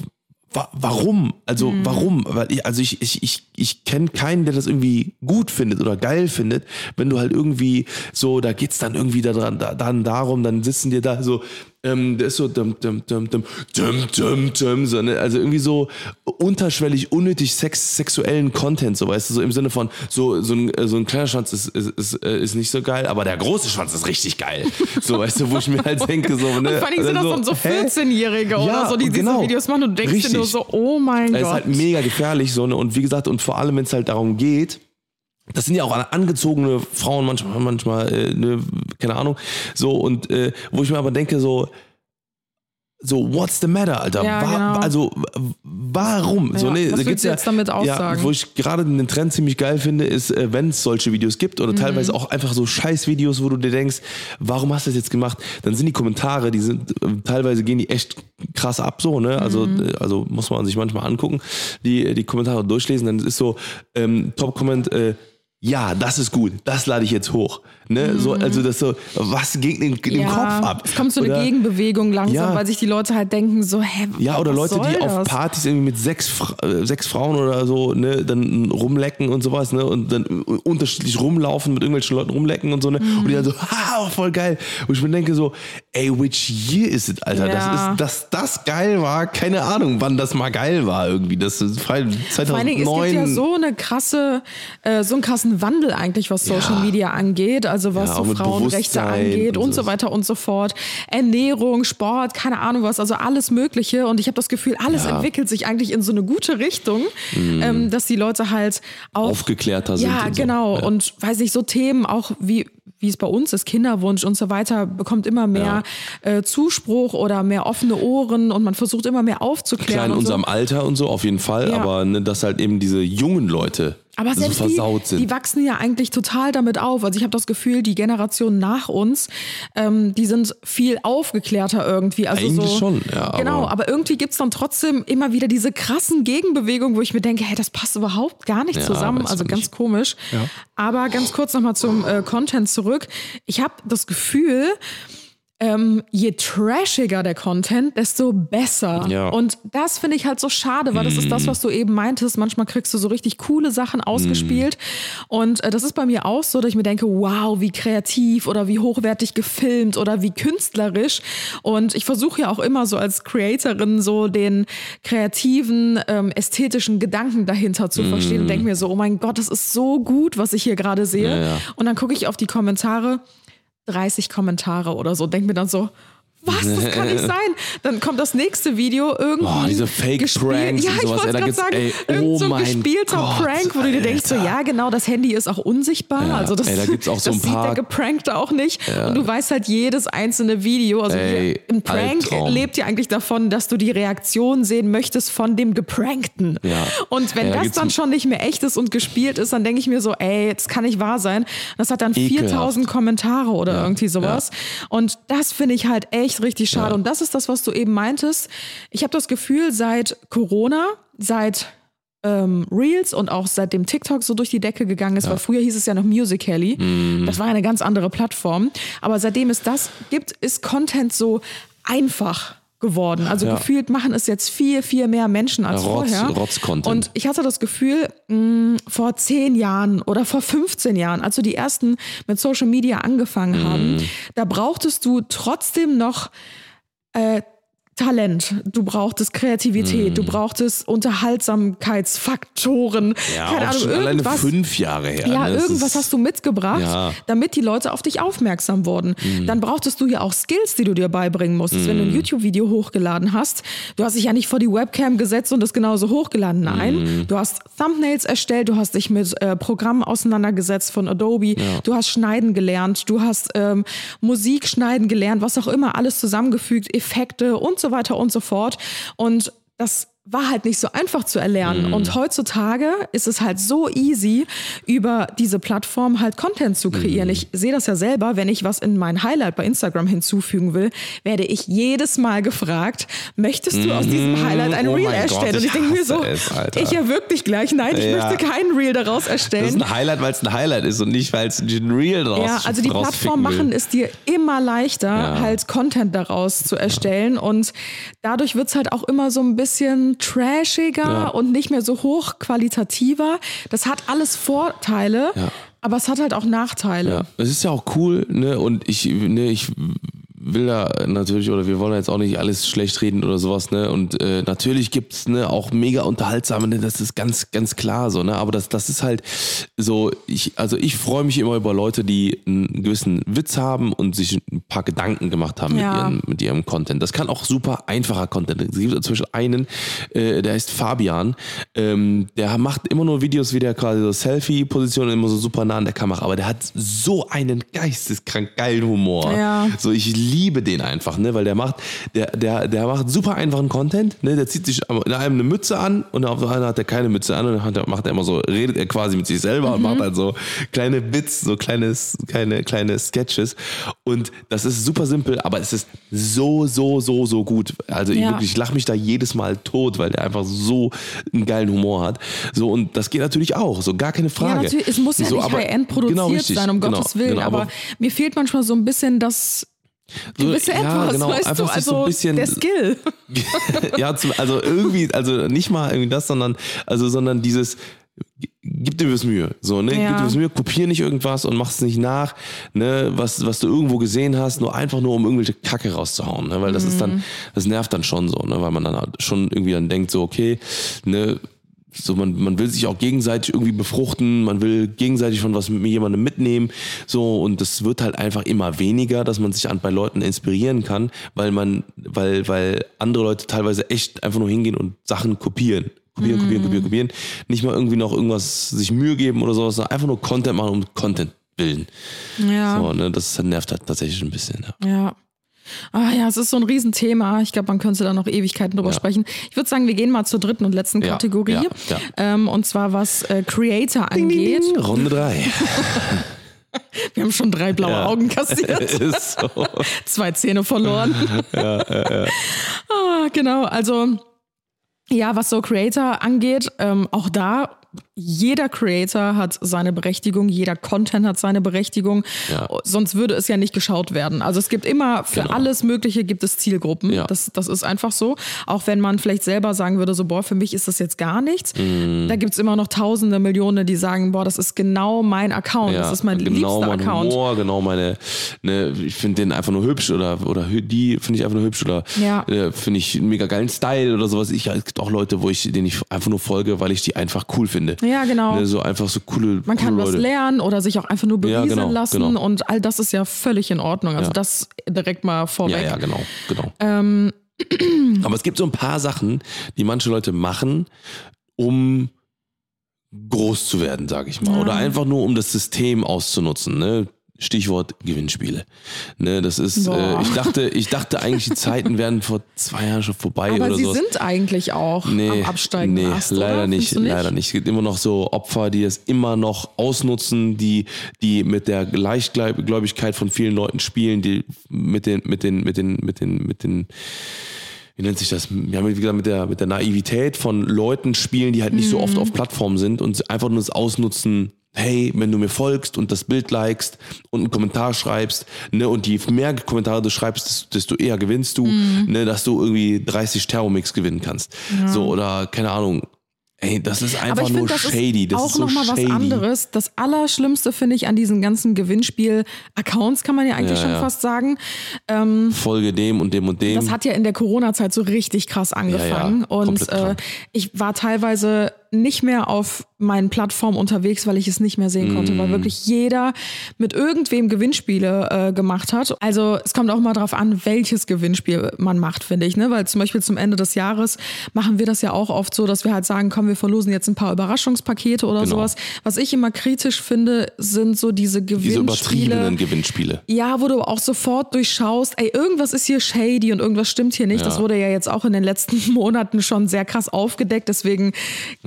wa warum? Also Mhm. warum? Weil ich, also ich, ich, ich, ich kenne keinen, der das irgendwie gut findet oder geil findet, wenn du halt irgendwie so, da geht's dann irgendwie daran, da, dann darum, dann sitzen dir da so, ähm, der ist so dum, dum, dum, dum, dum, dum, dum, so, ne? also irgendwie so unterschwellig, unnötig sex, sexuellen Content, so weißt du, so im Sinne von, so, so, ein, äh, so ein kleiner Schwanz ist, ist, ist, äh, ist nicht so geil, aber der große Schwanz ist richtig geil. So, weißt du, wo ich mir halt denke, so, ne? Und vor allem sind das dann so hä? 14-Jährige oder Ja, so, die genau. diese Videos machen und du denkst dir nur Richtig. so, oh mein Es ist Gott. halt mega gefährlich, so, ne? Und wie gesagt, und vor allem, wenn es halt darum geht, das sind ja auch angezogene Frauen manchmal, manchmal, äh, ne, keine Ahnung, so, und äh, wo ich mir aber denke, so, so, what's the matter, Alter? Ja, Wa- genau. Also, warum? so, Ja, ne, was da willst gibt's ja, jetzt damit Ja, aussagen? wo ich gerade den Trend ziemlich geil finde, ist, äh, wenn es solche Videos gibt Mhm. oder teilweise auch einfach so Scheiß-Videos, wo du dir denkst, warum hast du das jetzt gemacht? Dann sind die Kommentare, die sind, äh, teilweise gehen die echt krass ab, so, ne? Also, Mhm. äh, also muss man sich manchmal angucken, die, die Kommentare durchlesen, dann ist so, ähm, Top-Comment, äh, ja, das ist gut, das lade ich jetzt hoch. Ne? So, also das so, was geht in, in den Kopf ab? Es kommt so eine Oder- Gegenbewegung langsam, Ja. weil sich die Leute halt denken, so, hä, Ja, oder Leute, die soll auf das? Partys irgendwie mit sechs, Fra äh, sechs Frauen oder so, ne, dann rumlecken und sowas, ne, und dann unterschiedlich rumlaufen, mit irgendwelchen Leuten rumlecken und so, ne, und die dann so, haha, voll geil. Und ich mir denke so, ey, which year is it, Alter? Ja. Das ist, dass das geil war, keine Ahnung, wann das mal geil war irgendwie. Das ist frei- 2009. Vor allen Dingen, es gibt ja so eine krasse, äh, so einen krassen Wandel eigentlich, was Social Ja. Media angeht, also was Ja, so Frauenrechte angeht und und so weiter und so fort. Ernährung, Sport, keine Ahnung was, also alles Mögliche. Und ich habe das Gefühl, alles Ja. Mhm. entwickelt sich eigentlich in so eine gute Richtung, ähm, dass die Leute halt auch Aufgeklärter sind Ja, und so. genau. Ja. Und weiß ich, so Themen auch wie wie es bei uns ist, Kinderwunsch und so weiter, bekommt immer mehr äh, Zuspruch oder mehr offene Ohren und man versucht immer mehr aufzuklären. Klar, in und so. unserem Alter und so, auf jeden Fall, Ja. aber ne, dass halt eben diese jungen Leute Aber so selbst die, versaut sind. die wachsen ja eigentlich total damit auf. Also ich habe das Gefühl, die Generation nach uns, ähm, die sind viel aufgeklärter irgendwie. Also Eigentlich so, schon, ja, Genau, aber- aber irgendwie gibt's dann trotzdem immer wieder diese krassen Gegenbewegungen, wo ich mir denke, hey, das passt überhaupt gar nicht Ja, zusammen. Also ganz nicht. komisch. Aber ganz kurz nochmal zum äh, Content zurück. Ich habe das Gefühl, ähm, je trashiger der Content, desto besser. Ja. Und das finde ich halt so schade, weil das ist das, was du eben meintest. Manchmal kriegst du so richtig coole Sachen ausgespielt. Und äh, das ist bei mir auch so, dass ich mir denke, wow, wie kreativ oder wie hochwertig gefilmt oder wie künstlerisch. Und ich versuche ja auch immer so als Creatorin so den kreativen, ähm, ästhetischen Gedanken dahinter zu verstehen und denke mir so, oh mein Gott, das ist so gut, was ich hier gerade sehe. Ja, ja. Und dann gucke ich auf die Kommentare. 30 Kommentare oder so. Denk mir dann so, was? Das kann nicht sein. Dann kommt das nächste Video irgendwie. Oh, diese Fake-Pranks Ja, und ich wollte gerade sagen, ey, oh so ein mein gespielter Gott, Prank, wo du dir denkst, so, ja, genau, das Handy ist auch unsichtbar. Ja, Also das, ey, da gibt's auch so das ein paar- sieht der Geprankte auch nicht. Und du weißt halt jedes einzelne Video. Also Ey, ein Prank Albtraum. lebt ja eigentlich davon, dass du die Reaktion sehen möchtest von dem Geprankten. Ja. Und wenn da das dann schon nicht mehr echt ist und gespielt ist, dann denke ich mir so, ey, das kann nicht wahr sein. Das hat dann Ekelhaft. 4000 Kommentare oder irgendwie sowas. Und das finde ich halt echt richtig schade. Ja. Und das ist das, was du eben meintest. Ich habe das Gefühl, seit Corona, seit ähm, Reels und auch seitdem TikTok so durch die Decke gegangen ist, weil früher hieß es ja noch Musical.ly. Mhm. Das war eine ganz andere Plattform. Aber seitdem es das gibt, ist Content so einfach geworden. Also Ja. gefühlt machen es jetzt viel, viel mehr Menschen als Ja, Rotz- vorher. Rotz-Content. Und ich hatte das Gefühl, mh, vor zehn Jahren oder vor 15 Jahren, als so die ersten mit Social Media angefangen Mhm. haben, da brauchtest du trotzdem noch äh, Talent, du brauchtest Kreativität, du brauchtest Unterhaltsamkeitsfaktoren. Ja, keine Ahnung, schon alleine fünf Jahre her. Ja, ne? Irgendwas hast du mitgebracht, Ja. Damit die Leute auf dich aufmerksam wurden. Dann brauchtest du ja auch Skills, die du dir beibringen musstest. Wenn du ein YouTube-Video hochgeladen hast, du hast dich ja nicht vor die Webcam gesetzt und das genauso hochgeladen. Nein, du hast Thumbnails erstellt, du hast dich mit äh, Programmen auseinandergesetzt von Adobe, du hast Schneiden gelernt, du hast ähm, Musik schneiden gelernt, was auch immer, alles zusammengefügt, Effekte und so weiter und so fort. Und das war halt nicht so einfach zu erlernen. Mhm. Und heutzutage ist es halt so easy, über diese Plattform halt Content zu kreieren. Mhm. Ich sehe das ja selber, wenn ich was in mein Highlight bei Instagram hinzufügen will, werde ich jedes Mal gefragt, möchtest du aus diesem Highlight ein Oh Reel erstellen? Gott, Und ich ich denke mir so, es, ich erwürg dich gleich. Nein, ich Ja. möchte kein Reel daraus Das ist erstellen. ein Highlight, weil es ein Highlight ist und nicht, weil es ein Reel draus Ja, also die Plattform machen es dir immer leichter, Ja. halt Content daraus zu erstellen. Und dadurch wird es halt auch immer so ein bisschen trashiger Ja. und nicht mehr so hochqualitativer. Das hat alles Vorteile, Ja. aber es hat halt auch Nachteile. Ja, es ist ja auch cool, ne? Und ich, ne, ich will da natürlich, oder wir wollen jetzt auch nicht alles schlecht reden oder sowas, ne? Und äh, natürlich gibt's ne, auch mega unterhaltsame, ne? das ist ganz, ganz klar so, ne? Aber das, das ist halt so, ich, also ich freue mich immer über Leute, die einen gewissen Witz haben und sich ein paar Gedanken gemacht haben Ja. mit, ihren, mit ihrem Content. Das kann auch super einfacher Content. Es gibt zum Beispiel einen, äh, der heißt Fabian, ähm, der macht immer nur Videos, wie der quasi so Selfie-Position immer so super nah an der Kamera, aber der hat so einen geisteskrank geilen Humor. Ja. So, ich liebe den einfach, ne, weil der macht, der, der, der macht super einfachen Content, ne, der zieht sich in einem eine Mütze an und auf der anderen hat er keine Mütze an und dann macht er immer so, redet er quasi mit sich selber und macht halt so kleine Bits, so kleines, kleine, kleine Sketches und das ist super simpel, aber es ist so, so, so, so gut. Also ich Ja. wirklich, ich lache mich da jedes Mal tot, weil der einfach so einen geilen Humor hat. So, und das geht natürlich auch, so gar keine Ja, Frage. natürlich, es muss ja so, nicht aber- High-End produziert genau, richtig, sein, um genau, Gottes Willen, genau, aber, mir fehlt manchmal so ein bisschen das so, gewisse ja, Etwas, genau, weißt einfach du, also so ein bisschen, der Skill. ja, zum, also irgendwie, also nicht mal irgendwie das, sondern, also, sondern dieses, gib dir was Mühe, so, ne, Ja. gib dir was Mühe, kopier nicht irgendwas und mach es nicht nach, ne, was, was du irgendwo gesehen hast, nur einfach nur um irgendwelche Kacke rauszuhauen, ne, weil das ist Mhm. dann, das nervt dann schon so, ne, weil man dann halt schon irgendwie dann denkt, so, okay, ne, so man, man will sich auch gegenseitig irgendwie befruchten, man will gegenseitig von was mit jemandem mitnehmen, so und das wird halt einfach immer weniger, dass man sich an bei Leuten inspirieren kann, weil man, weil, weil andere Leute teilweise echt einfach nur hingehen und Sachen kopieren. Kopieren, kopieren, kopieren, kopieren. Nicht mal irgendwie noch irgendwas sich Mühe geben oder sowas, sondern einfach nur Content machen um Content willen. Ja. So, ne, das nervt halt tatsächlich ein bisschen. Ja. Ja. Ah ja, es ist so ein Riesenthema. Ich glaube, man könnte da noch Ewigkeiten drüber Ja. sprechen. Ich würde sagen, wir gehen mal zur dritten und letzten Ja, Kategorie. ja, ja. Ähm, und zwar was äh, Creator angeht. Runde drei. Wir haben schon drei blaue Ja. Augen kassiert. Ist so. Zwei Zähne verloren. ah, genau, also ja, was so Creator angeht, ähm, auch da, jeder Creator hat seine Berechtigung, jeder Content hat seine Berechtigung, Ja. sonst würde es ja nicht geschaut werden. Also es gibt immer, für Genau. alles Mögliche gibt es Zielgruppen, Ja. das, das ist einfach so. Auch wenn man vielleicht selber sagen würde, so, boah, für mich ist das jetzt gar nichts, Mhm. da gibt es immer noch tausende, Millionen, die sagen, boah, das ist genau mein Account, das ist mein genau liebster mein Account. Humor, genau meine, ne, ich finde den einfach nur hübsch oder, oder die finde ich einfach nur hübsch oder Ja. äh, finde ich einen mega geilen Style oder sowas. Ich, es gibt auch Leute, wo ich, denen ich einfach nur folge, weil ich die einfach cool finde. Ja, genau. Ne, so einfach so coole, Man kann coole was Leute. lernen oder sich auch einfach nur Ja, berieseln genau, lassen genau. und all das ist ja völlig in Ordnung. Also Ja. das direkt mal Ja, vorweg. ja, genau, genau. Ähm, Aber es gibt so ein paar Sachen, die manche Leute machen, um groß zu werden, sage ich mal. Ja. Oder einfach nur, um das System auszunutzen. Ne? Stichwort Gewinnspiele. Ne, das ist, äh, ich dachte, ich dachte eigentlich, die Zeiten wären vor zwei Jahren schon vorbei Aber oder sie so. sind eigentlich auch am absteigenden nee, Ast, leider nicht, nicht? leider nicht. Es gibt immer noch so Opfer, die es immer noch ausnutzen, die, die mit der Leichtgläubigkeit von vielen Leuten spielen, die mit den, mit den, mit den, mit den, mit den, wie nennt sich das? Ja, wie gesagt, mit der, mit der Naivität von Leuten spielen, die halt nicht so oft Mhm. auf Plattformen sind und einfach nur das Ausnutzen, hey, wenn du mir folgst und das Bild likest und einen Kommentar schreibst, ne, und je mehr Kommentare du schreibst, desto eher gewinnst du, Mhm. ne, dass du irgendwie 30 Thermomix gewinnen kannst. So, oder keine Ahnung. Ey, das ist einfach nur finde, das shady. ist Das auch ist so noch mal was anderes. Das Allerschlimmste finde ich an diesen ganzen Gewinnspiel-Accounts, kann man ja eigentlich Ja, schon ja. fast sagen. Folge dem und dem und dem. Das hat ja in der Corona-Zeit so richtig krass angefangen. Ja, ja, und äh, ich war teilweise nicht mehr auf meinen Plattformen unterwegs, weil ich es nicht mehr sehen konnte, Mm. weil wirklich jeder mit irgendwem Gewinnspiele äh, gemacht hat. Also es kommt auch mal drauf an, welches Gewinnspiel man macht, finde ich. Ne? Weil zum Beispiel zum Ende des Jahres machen wir das ja auch oft so, dass wir halt sagen, komm, wir verlosen jetzt ein paar Überraschungspakete oder Genau. sowas. Was ich immer kritisch finde, sind so diese Diese Gewinnspiele. übertriebenen Gewinnspiele. Ja, wo du auch sofort durchschaust, ey, irgendwas ist hier shady und irgendwas stimmt hier nicht. Ja. Das wurde ja jetzt auch in den letzten Monaten schon sehr krass aufgedeckt. Deswegen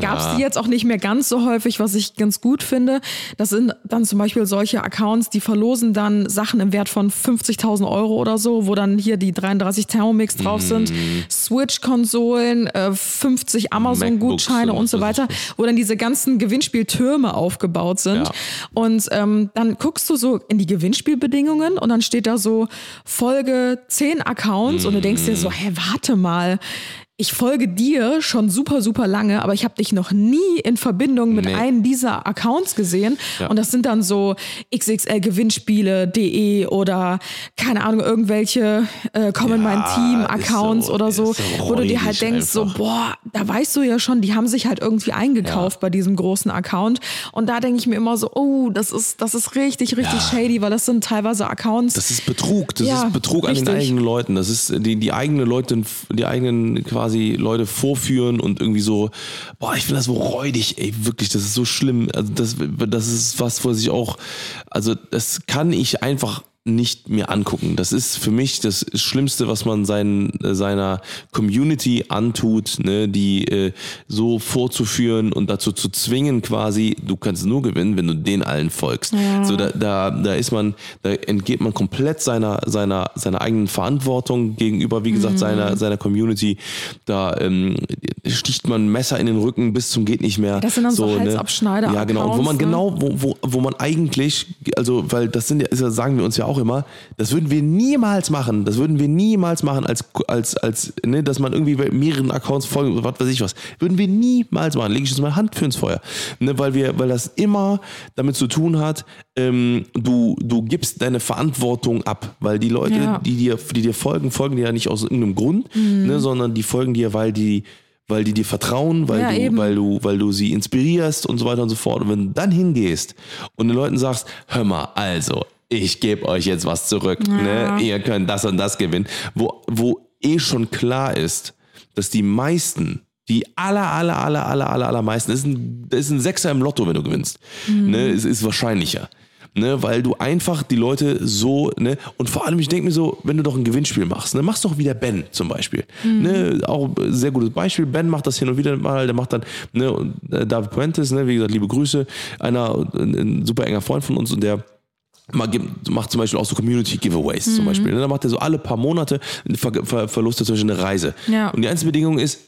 gab es Ja. die jetzt auch nicht mehr ganz so häufig, was ich ganz gut finde. Das sind dann zum Beispiel solche Accounts, die verlosen dann Sachen im Wert von 50.000 Euro oder so, wo dann hier die 33 Thermomix drauf sind, Mhm. Switch-Konsolen, äh, 50 Amazon-Gutscheine und so weiter, wo dann diese ganzen Gewinnspieltürme aufgebaut sind. Ja. Und ähm, dann guckst du so in die Gewinnspielbedingungen und dann steht da so Folge 10 Accounts und du denkst dir so, hä, warte mal. Ich folge dir schon super, super lange, aber ich habe dich noch nie in Verbindung mit Nee. einem dieser Accounts gesehen. Ja. Und das sind dann so xxlgewinnspiele.de oder keine Ahnung, irgendwelche äh, Komm in mein Ja, Team ist Accounts so- oder so, so wo du dir halt denkst, so, einfach. boah, da weißt du ja schon, die haben sich halt irgendwie eingekauft bei diesem großen Account. Und da denke ich mir immer so, oh, das ist, das ist richtig, richtig Ja. shady, weil das sind teilweise Accounts. Das ist Betrug. Das Ja, ist Betrug an den richtig. eigenen Leuten. Das ist die, die eigenen Leute, die eigenen quasi Leute vorführen und irgendwie so, boah, ich finde das so räudig, ey, wirklich, das ist so schlimm. Also das, das ist was, wo sich auch, also das kann ich einfach nicht mir angucken. Das ist für mich das Schlimmste, was man seinen, seiner Community antut, ne, die äh, so vorzuführen und dazu zu zwingen, quasi, du kannst nur gewinnen, wenn du den allen folgst. So, da, da, da ist man, da entgeht man komplett seiner, seiner, seiner eigenen Verantwortung gegenüber, wie Mhm. gesagt, seiner, seiner Community. Da ähm, sticht man Messer in den Rücken bis zum geht nicht mehr. Das sind dann so ne? Halsabschneider- Ja, genau. Und wo man ne? genau, wo, wo, wo man eigentlich, also, weil das sind ja, ist ja, sagen wir uns ja auch immer, das würden wir niemals machen. Das würden wir niemals machen, als, als, als, ne, dass man irgendwie bei mehreren Accounts folgt, was weiß ich was. Würden wir niemals machen. Lege ich jetzt mal Hand für ins Feuer. Ne, weil wir, weil das immer damit zu tun hat, ähm, du, du gibst deine Verantwortung ab. Weil die Leute, Ja. die dir, die dir folgen, folgen dir ja nicht aus irgendeinem Grund, Mhm. ne, sondern die folgen dir, weil die, weil die dir vertrauen, weil Ja, du, eben. weil du, weil du sie inspirierst und so weiter und so fort. Und wenn du dann hingehst und den Leuten sagst, hör mal, also, ich gebe euch jetzt was zurück, ne? ihr könnt das und das gewinnen, wo, wo eh schon klar ist, dass die meisten, die aller, aller, aller, aller, aller, allermeisten, das ist ein, das ist ein Sechser im Lotto, wenn du gewinnst. Ne? Es ist wahrscheinlicher. Ne, weil du einfach die Leute so, ne, und vor allem, ich denke mir so, wenn du doch ein Gewinnspiel machst, ne, machst doch wieder Ben zum Beispiel. Ne, auch ein sehr gutes Beispiel. Ben macht das hin und wieder mal, der macht dann, ne, und, äh, David Puentes, ne, wie gesagt, liebe Grüße, einer, ein, ein super enger Freund von uns und der mal gibt, macht zum Beispiel auch so Community Giveaways Mhm. zum Beispiel. Ne, Da macht er so alle paar Monate ver, ver, verlost er zum Beispiel eine Reise. Ja. Und die einzige Bedingung ist,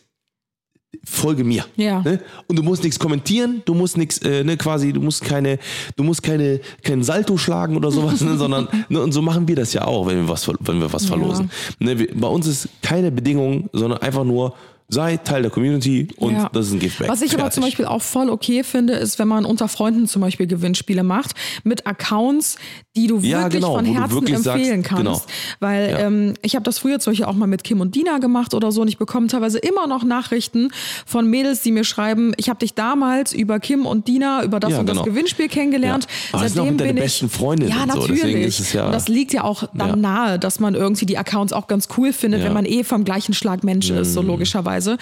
folge mir. Ja. Ne? Und du musst nichts kommentieren, du musst nichts, äh, ne, quasi, du musst keine, du musst keine, keinen Salto schlagen oder sowas, ne, sondern, ne, und so machen wir das ja auch, wenn wir was, wenn wir was Ja. verlosen. Ne, wir, bei uns ist keine Bedingung, sondern einfach nur, sei Teil der Community und Ja. das ist ein Giftback. Was ich aber zum Beispiel auch voll okay finde, ist, wenn man unter Freunden zum Beispiel Gewinnspiele macht mit Accounts, die du Ja, wirklich genau, von Herzen wirklich sagst, empfehlen kannst. genau. Weil Ja. ähm, ich habe das früher zum Beispiel auch mal mit Kim und Dina gemacht oder so und ich bekomme teilweise immer noch Nachrichten von Mädels, die mir schreiben, ich habe dich damals über Kim und Dina, über das Ja, und genau. das Gewinnspiel kennengelernt. Ja. Aber Seitdem bin ich, besten Ja, so, natürlich. ist ja- und das liegt ja auch dann Ja. nahe, dass man irgendwie die Accounts auch ganz cool findet, Ja. wenn man eh vom gleichen Schlag Mensch ist, Mhm. so logischerweise.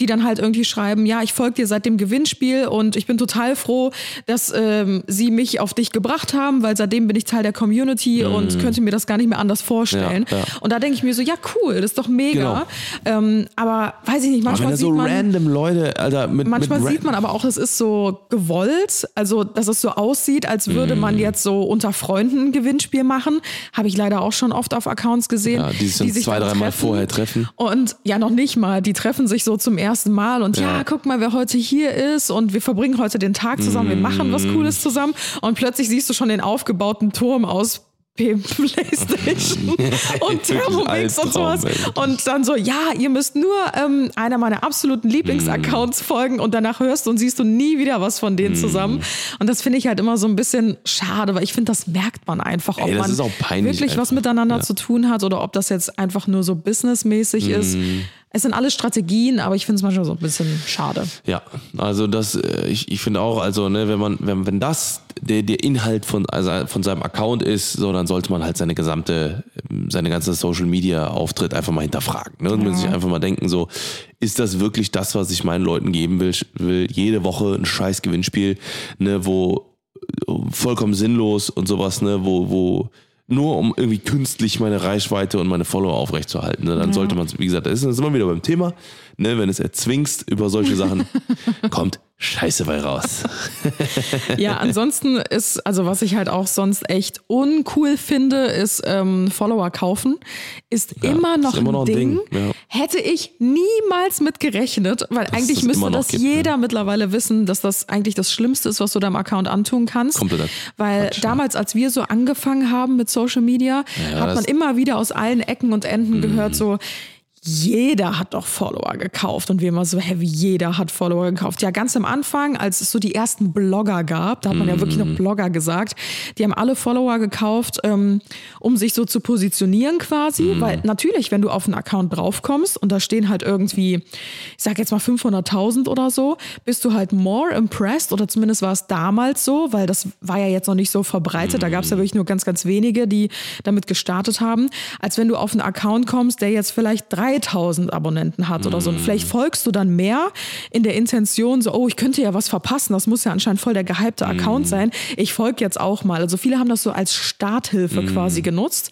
Die dann halt irgendwie schreiben, ja, ich folge dir seit dem Gewinnspiel und ich bin total froh, dass ähm, sie mich auf dich gebracht haben, weil seitdem bin ich Teil der Community und könnte mir das gar nicht mehr anders vorstellen. Mhm. Ja, ja. Und da denke ich mir so, ja cool, das ist doch mega. Ähm, aber weiß ich nicht, manchmal sieht so man... random Leute, Alter, mit. Manchmal mit sieht man aber auch, es ist so gewollt, also dass es so aussieht, als würde Mhm. man jetzt so unter Freunden ein Gewinnspiel machen. Habe ich leider auch schon oft auf Accounts gesehen. Ja, die sich dann zwei, dreimal vorher treffen. Und ja, noch nicht mal. Die treffen sich so zum ersten Mal und ja. Ja. guck mal, wer heute hier ist und wir verbringen heute den Tag zusammen, wir machen Mhm. was Cooles zusammen und plötzlich siehst du schon den aufgebauten Turm aus Playstation und Thermomix und sowas. Und dann so, ja, ihr müsst nur ähm, einer meiner absoluten Lieblingsaccounts folgen und danach hörst du und siehst du nie wieder was von denen zusammen. Und das finde ich halt immer so ein bisschen schade, weil ich finde, das merkt man einfach, ob Ey, man wirklich was einfach. miteinander Ja. zu tun hat oder ob das jetzt einfach nur so businessmäßig ist. Es sind alles Strategien, aber ich finde es manchmal so ein bisschen schade. Ja, also das, äh, ich, ich finde auch, also ne, wenn man, wenn, wenn das der, der Inhalt von, also von seinem Account ist, so dann sollte man halt seine gesamte, seine ganze Social Media Auftritt einfach mal hinterfragen. Ne? Und Ja. sich einfach mal denken, so, ist das wirklich das, was ich meinen Leuten geben will? will jede Woche ein scheiß Gewinnspiel, ne, wo vollkommen sinnlos und sowas, ne, wo, wo nur um irgendwie künstlich meine Reichweite und meine Follower aufrechtzuerhalten. Ne? Dann sollte man, wie gesagt, da ist immer wieder beim Thema, ne? wenn es erzwingst über solche Sachen, kommt Scheiße bei raus. Ja, ansonsten ist, also was ich halt auch sonst echt uncool finde, ist ähm, Follower kaufen. Ist immer noch ist immer ein noch Ding. Ding, ja. Hätte ich niemals mit gerechnet, weil eigentlich das müsste immer noch das gibt, jeder mittlerweile wissen, dass das eigentlich das Schlimmste ist, was du deinem Account antun kannst. Kompletter Weil Quatsch, ja. damals, als wir so angefangen haben mit Social Media, Ja, hat man Mhm. immer wieder aus allen Ecken und Enden gehört, so, jeder hat doch Follower gekauft. Und wir immer so, hä, wie jeder hat Follower gekauft. Ja, ganz am Anfang, als es so die ersten Blogger gab, da hat man ja wirklich Mhm. noch Blogger gesagt, die haben alle Follower gekauft, ähm, um sich so zu positionieren quasi. Mhm. Weil natürlich, wenn du auf einen Account draufkommst und da stehen halt irgendwie, ich sag jetzt mal 500.000 oder so, bist du halt more impressed oder zumindest war es damals so, weil das war ja jetzt noch nicht so verbreitet. Da gab es ja wirklich nur ganz, ganz wenige, die damit gestartet haben, als wenn du auf einen Account kommst, der jetzt vielleicht 3000 Abonnenten hat oder so. Und vielleicht folgst du dann mehr in der Intention, so, oh, ich könnte ja was verpassen. Das muss ja anscheinend voll der gehypte Account sein. Ich folge jetzt auch mal. Also viele haben das so als Starthilfe quasi genutzt.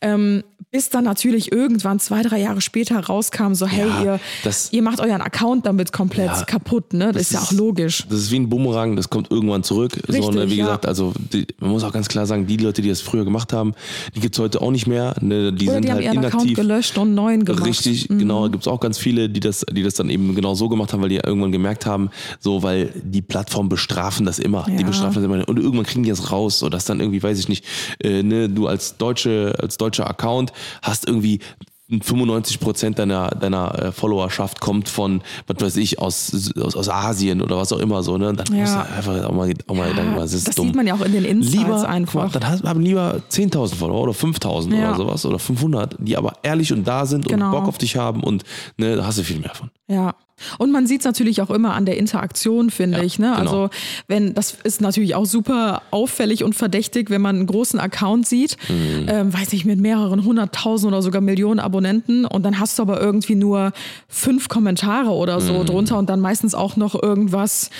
Ähm, bis dann natürlich irgendwann zwei, drei Jahre später rauskam, so, hey, Ja, ihr, das- ihr macht euren Account damit komplett Ja, kaputt, ne? Das, ist ja auch logisch. Das ist wie ein Bumerang, das kommt irgendwann zurück. so, Richtig, ne, wie ja. gesagt, also die, man muss auch ganz klar sagen, die Leute, die das früher gemacht haben, die gibt's heute auch nicht mehr. Ne, die Oder sind die haben halt ihren Account inaktiv. gelöscht und neuen gemacht. Mhm. Richtig, genau. Da gibt's auch ganz viele, die das, die das dann eben genau so gemacht haben, weil die ja irgendwann gemerkt haben, so, weil die Plattformen bestrafen das immer. Die bestrafen das immer. Und irgendwann kriegen die das raus, so dass dann irgendwie, weiß ich nicht, äh, ne, du als deutsche, als deutscher Account hast irgendwie 95 Prozent deiner, deiner äh, Followerschaft kommt von, was weiß ich, aus, aus, aus Asien oder was auch immer so, ne? Dann Ja. musst du einfach auch mal, auch mal denken, was ist das dumm. sieht man ja auch in den Insights lieber, einfach. Dann hast- haben lieber 10.000 Follower oder 5.000 Ja. oder sowas oder 500, die aber ehrlich und da sind Genau. und Bock auf dich haben und ne, da hast du viel mehr von. Ja. Und man sieht es natürlich auch immer an der Interaktion, finde Ja, ich. Ne? genau. Also, wenn, das ist natürlich auch super auffällig und verdächtig, wenn man einen großen Account sieht, Mhm. ähm, weiß nicht, mit mehreren hunderttausend oder sogar Millionen Abonnenten und dann hast du aber irgendwie nur fünf Kommentare oder so Mhm. drunter und dann meistens auch noch irgendwas.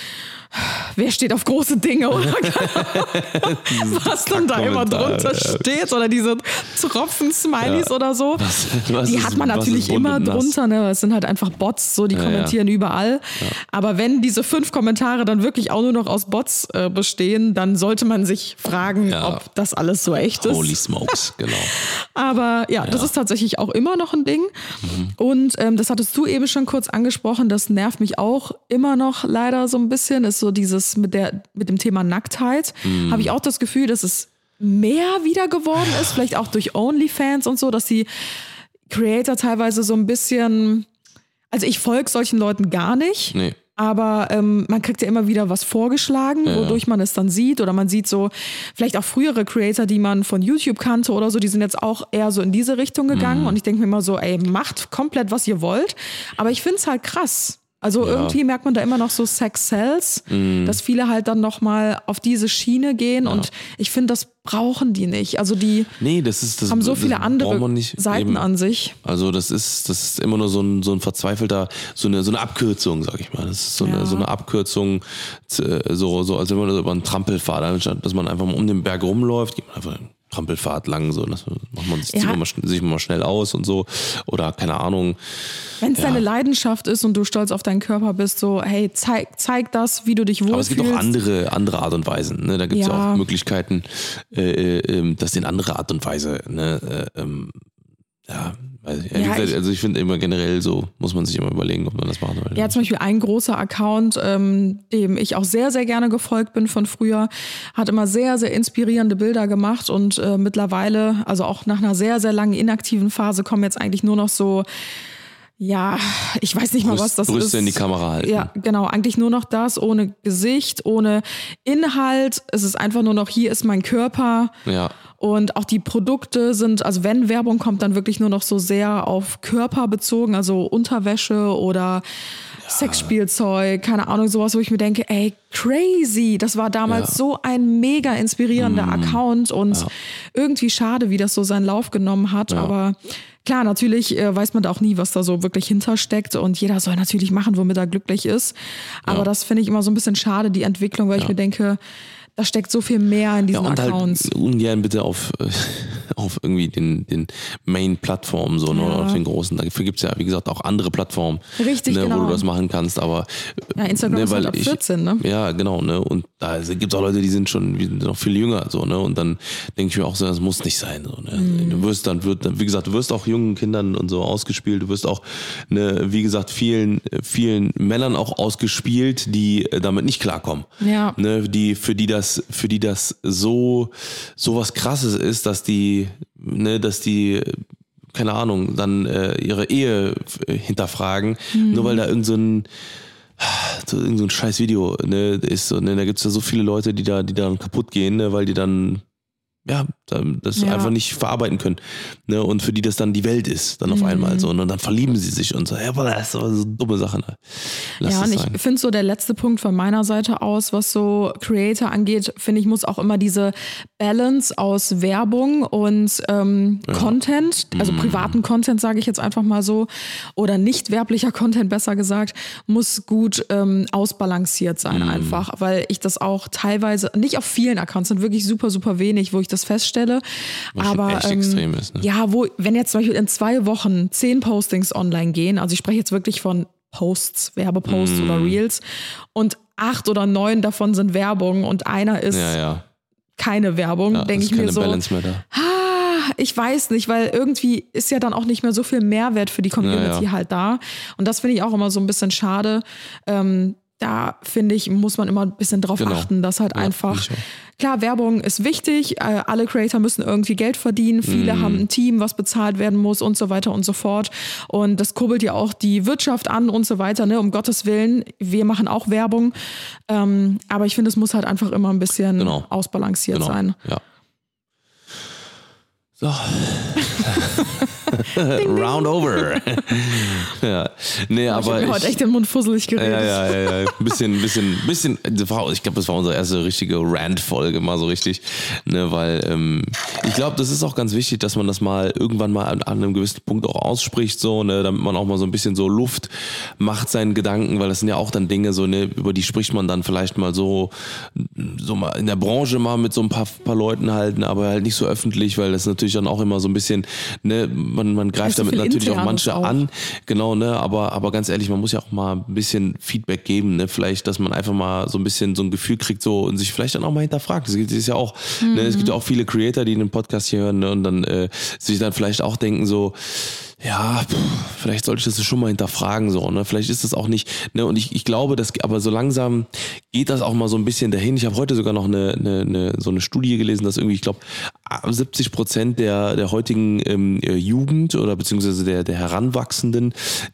Wer steht auf große Dinge oder was dann da immer drunter ja. steht oder diese Tropfen-Smileys Ja. oder so. Was- was die ist- hat man natürlich immer drunter, ne? Es sind halt einfach Bots, so die Ja, kommentieren überall. Aber wenn diese fünf Kommentare dann wirklich auch nur noch aus Bots äh, bestehen, dann sollte man sich fragen, ob das alles so echt ist. Holy smokes, genau. Aber ja, das ist tatsächlich auch immer noch ein Ding. Mhm. Und ähm, das hattest du eben schon kurz angesprochen, das nervt mich auch immer noch leider so ein bisschen, ist so dieses mit, der, mit dem Thema Nacktheit. Mhm. Habe ich auch das Gefühl, dass es mehr wieder geworden ist, vielleicht auch durch OnlyFans und so, dass die Creator teilweise so ein bisschen, also ich folge solchen Leuten gar nicht. Nee. aber ähm, man kriegt ja immer wieder was vorgeschlagen, wodurch man es dann sieht. Oder man sieht so, vielleicht auch frühere Creator, die man von YouTube kannte oder so, die sind jetzt auch eher so in diese Richtung gegangen. Mhm. Und ich denke mir immer so, ey, macht komplett, was ihr wollt. Aber ich finde es halt krass. Also irgendwie merkt man da immer noch so Sex Cells, Mhm. dass viele halt dann nochmal auf diese Schiene gehen. Und ich finde, das brauchen die nicht. Also die Nee, das ist das. haben so viele andere. Seiten Eben. an sich. Also das ist, das ist immer nur so ein, so ein verzweifelter, so eine, so eine Abkürzung, sag ich mal. Das ist so Ja. eine, so eine Abkürzung, äh, so, so als wenn man über einen Trampelpfad, anstatt dass man einfach mal um den Berg rumläuft, geht man einfach Trampelpfad lang, so, das macht man sich, Ja. mal, sich mal schnell aus und so. Oder keine Ahnung. Wenn es deine Leidenschaft ist und du stolz auf deinen Körper bist, so, hey, zeig, zeig das, wie du dich wohlfühlst. Aber es gibt auch andere, andere Art und Weisen. Ne? Da gibt es ja. Ja. auch Möglichkeiten, äh, äh, ähm, das in andere Art und Weise, ne? äh, ähm, ja, wie Ja, gesagt, ich- also ich finde immer generell so, muss man sich immer überlegen, ob man das machen will. Ja, zum Beispiel ein großer Account, ähm, dem ich auch sehr, sehr gerne gefolgt bin von früher, hat immer sehr, sehr inspirierende Bilder gemacht und äh, mittlerweile, also auch nach einer sehr, sehr langen inaktiven Phase, kommen jetzt eigentlich nur noch so, ja, ich weiß nicht mal, was das Brüste ist. in die Kamera halten. Ja, genau, eigentlich nur noch das, ohne Gesicht, ohne Inhalt. Es ist einfach nur noch, hier ist mein Körper. Ja. Und auch die Produkte sind, also wenn Werbung kommt, dann wirklich nur noch so sehr auf Körper bezogen, also Unterwäsche oder Sexspielzeug, keine Ahnung, sowas, wo ich mir denke, ey, crazy. Das war damals Ja. so ein mega inspirierender Account und irgendwie schade, wie das so seinen Lauf genommen hat. Aber klar, natürlich äh, weiß man da auch nie, was da so wirklich hintersteckt und jeder soll natürlich machen, womit er glücklich ist. Aber Ja. das finde ich immer so ein bisschen schade, die Entwicklung, weil ich mir denke, da steckt so viel mehr in diesen Ja, und Accounts. halt ungern bitte auf, äh, auf irgendwie den, den Main-Plattformen so, ne, Ja. auf den großen. Dafür gibt's ja, wie gesagt, auch andere Plattformen, Richtig, ne, wo genau. du das machen kannst. Aber Ja, Instagram ist halt ab 14, ne? Ja, genau, ne? Und da gibt's auch Leute, die sind schon die sind noch viel jünger, so, ne? Und dann denke ich mir auch so, das muss nicht sein. So, ne? Mhm. Du wirst dann, wird, wie gesagt, du wirst auch jungen Kindern und so ausgespielt, du wirst auch, ne, wie gesagt, vielen, vielen Männern auch ausgespielt, die damit nicht klarkommen. Ja. Ne, die, für die das, für die das so, so was krasses ist, dass die, ne, dass die, keine Ahnung, dann äh, ihre Ehe äh, hinterfragen, nur weil da irgend so ein, so irgend so ein scheiß Video ne, ist. So, ne, da gibt's ja so viele Leute, die da, die dann kaputt gehen, ne, weil die dann ja, das Ja. einfach nicht verarbeiten können. Ne? Und für die das dann die Welt ist, dann auf Mhm. einmal so. Und dann verlieben sie sich und so, ja, aber das ist aber so dumme Sache. Ne? Lass ja, und sein. ich finde so der letzte Punkt von meiner Seite aus, was so Creator angeht, finde ich, muss auch immer diese Balance aus Werbung und ähm, Content, also Mhm. privaten Content, sage ich jetzt einfach mal so, oder nicht werblicher Content, besser gesagt, muss gut ähm, ausbalanciert sein Mhm. einfach, weil ich das auch teilweise, nicht auf vielen Accounts, sind wirklich super, super wenig, wo ich das feststelle, Was aber echt ähm, extrem ist, ne? ja, wo, wenn jetzt zum Beispiel in zwei Wochen zehn Postings online gehen, also ich spreche jetzt wirklich von Posts, Werbeposts Mm. oder Reels und acht oder neun davon sind Werbung und einer ist Ja, ja. keine Werbung, ja denke ich mir so. Balance mehr da. Ah, ich weiß nicht, weil irgendwie ist ja dann auch nicht mehr so viel Mehrwert für die Community halt da. Und das finde ich auch immer so ein bisschen schade. Ähm, da finde ich, muss man immer ein bisschen drauf Genau. achten, dass halt einfach. Klar, Werbung ist wichtig, äh, alle Creator müssen irgendwie Geld verdienen, viele Mhm. haben ein Team, was bezahlt werden muss und so weiter und so fort. Und das kurbelt ja auch die Wirtschaft an und so weiter, ne? um Gottes Willen. Wir machen auch Werbung. Ähm, aber ich finde, es muss halt einfach immer ein bisschen Genau. ausbalanciert Genau. sein. Ja. So. Round over. ja. Nee, ich aber. habe mir heute echt den Mund fusselig geredet. ja, ja, ja, ja. Ein bisschen, bisschen, bisschen, ich glaube, das war unsere erste richtige Rant-Folge, mal so richtig. Ne, weil ähm, ich glaube, das ist auch ganz wichtig, dass man das mal irgendwann mal an, an einem gewissen Punkt auch ausspricht, so, ne, damit man auch mal so ein bisschen so Luft macht seinen Gedanken, weil das sind ja auch dann Dinge, so, ne, über die spricht man dann vielleicht mal so, so mal in der Branche mal mit so ein paar, paar Leuten halten, aber halt nicht so öffentlich, weil das natürlich dann auch immer so ein bisschen, ne, man, man greift so damit natürlich auch manche auch. an, genau, ne, aber, aber ganz ehrlich, man muss ja auch mal ein bisschen Feedback geben, ne, vielleicht, dass man einfach mal so ein bisschen so ein Gefühl kriegt, so, und sich vielleicht dann auch mal hinterfragt. Das gibt es ja auch, ne, es gibt ja auch viele Creator, die den Podcast hier hören, ne, und dann, äh, sich dann vielleicht auch denken, so, ja, pff, vielleicht sollte ich das schon mal hinterfragen, so, ne? Vielleicht ist das auch nicht, ne? Und ich, ich glaube, dass, aber so langsam geht das auch mal so ein bisschen dahin. Ich habe heute sogar noch eine, eine, eine, so eine Studie gelesen, dass irgendwie, ich glaube, 70 Prozent der, der heutigen ähm, äh, Jugend oder beziehungsweise der, der Heranwachsenden,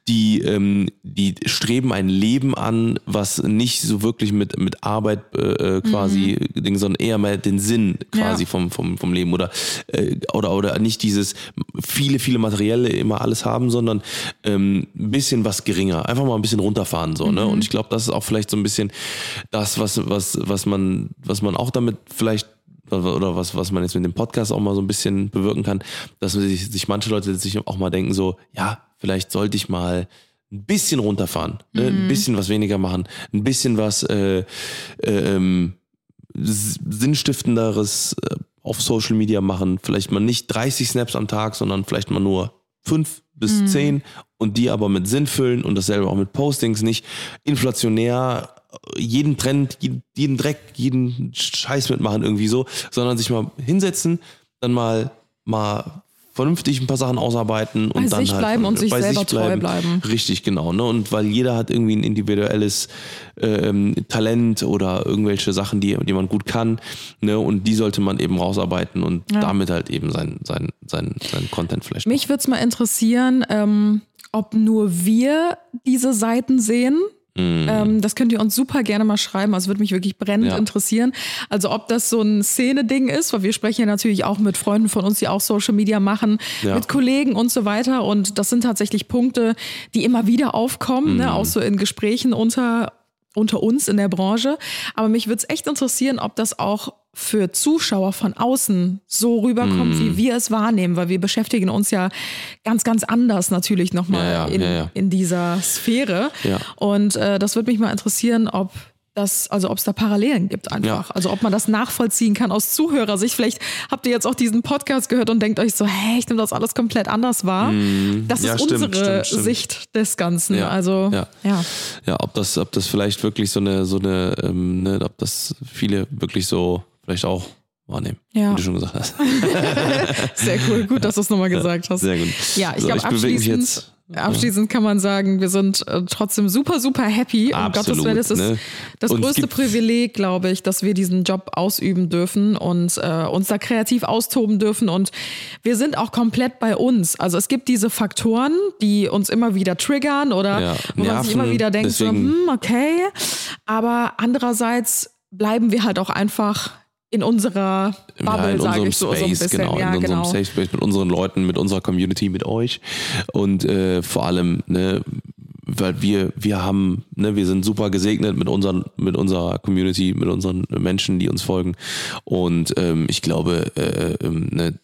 die, ähm, die streben ein Leben an, was nicht so wirklich mit, mit Arbeit äh, äh quasi, mhm. sondern eher mal den Sinn quasi ja. vom, vom, vom Leben oder, äh, oder, oder nicht dieses viele, viele Materielle immer alles haben, sondern ähm, ein bisschen was geringer. Einfach mal ein bisschen runterfahren so. Ne? Mhm. Ne? Und ich glaube, das ist auch vielleicht so ein bisschen das, was, was, was man, was man auch damit vielleicht oder was, was man jetzt mit dem Podcast auch mal so ein bisschen bewirken kann, dass sich, sich manche Leute sich auch mal denken, so, ja, vielleicht sollte ich mal ein bisschen runterfahren, ne? mhm. ein bisschen was weniger machen, ein bisschen was äh, äh, ähm, Sinnstiftenderes äh, auf Social Media machen, vielleicht mal nicht 30 Snaps am Tag, sondern vielleicht mal nur fünf bis mhm. zehn und die aber mit Sinn füllen und dasselbe auch mit Postings, nicht inflationär jeden Trend, jeden Dreck, jeden Scheiß mitmachen irgendwie so, sondern sich mal hinsetzen, dann mal mal vernünftig ein paar Sachen ausarbeiten und bei dann sich halt bleiben und sich bei selber sich bleiben. treu bleiben. Richtig, genau. Ne? Und weil jeder hat irgendwie ein individuelles ähm, Talent oder irgendwelche Sachen, die, die man gut kann. Ne? Und die sollte man eben rausarbeiten und ja. damit halt eben sein, sein, sein, sein Content vielleicht. Mich würde es mal interessieren, ähm, ob nur wir diese Seiten sehen Mm. Ähm, das könnt ihr uns super gerne mal schreiben. Also würde mich wirklich brennend ja. interessieren. Also ob das so ein Szene-Ding ist, weil wir sprechen ja natürlich auch mit Freunden von uns, die auch Social Media machen, ja. mit Kollegen und so weiter. Und das sind tatsächlich Punkte, die immer wieder aufkommen, mm. ne? auch so in Gesprächen unter unter uns in der Branche. Aber mich würde es echt interessieren, ob das auch für Zuschauer von außen so rüberkommt, mm. wie wir es wahrnehmen, weil wir beschäftigen uns ja ganz, ganz anders natürlich nochmal ja, ja, in, ja, in dieser Sphäre. Und äh, das würde mich mal interessieren, ob das, also ob es da Parallelen gibt einfach. Also ob man das nachvollziehen kann aus Zuhörersicht. Vielleicht habt ihr jetzt auch diesen Podcast gehört und denkt euch so, hey, ich nehme das alles komplett anders wahr. Mm. Das ist stimmt, unsere stimmt, Sicht des Ganzen. Ja. Also ja. ja. Ja, ob das, ob das vielleicht wirklich so eine, so eine, ähm, ne, ob das viele wirklich so vielleicht auch wahrnehmen, ja. wie du schon gesagt hast. Sehr cool, gut, dass du es nochmal gesagt hast. Sehr gut. Ja, ich so, glaube abschließend Abschließend kann man sagen, wir sind äh, trotzdem super, super happy. Um Gottes Willen, es ist ne? das und größte Privileg, glaube ich, dass wir diesen Job ausüben dürfen und äh, uns da kreativ austoben dürfen. Und wir sind auch komplett bei uns. Also es gibt diese Faktoren, die uns immer wieder triggern oder ja, wo man sich immer wieder denkt, so, hm, okay. Aber andererseits bleiben wir halt auch einfach in unserer Bubble, ja, in unserem ich, so, Space, so genau, ja, in unserem genau. Safe Space mit unseren Leuten, mit unserer Community, mit euch. Und äh, vor allem, ne, weil wir wir haben, ne, wir sind super gesegnet mit unseren mit unserer Community, mit unseren Menschen, die uns folgen. Und ähm, ich glaube, äh, ähm, ne,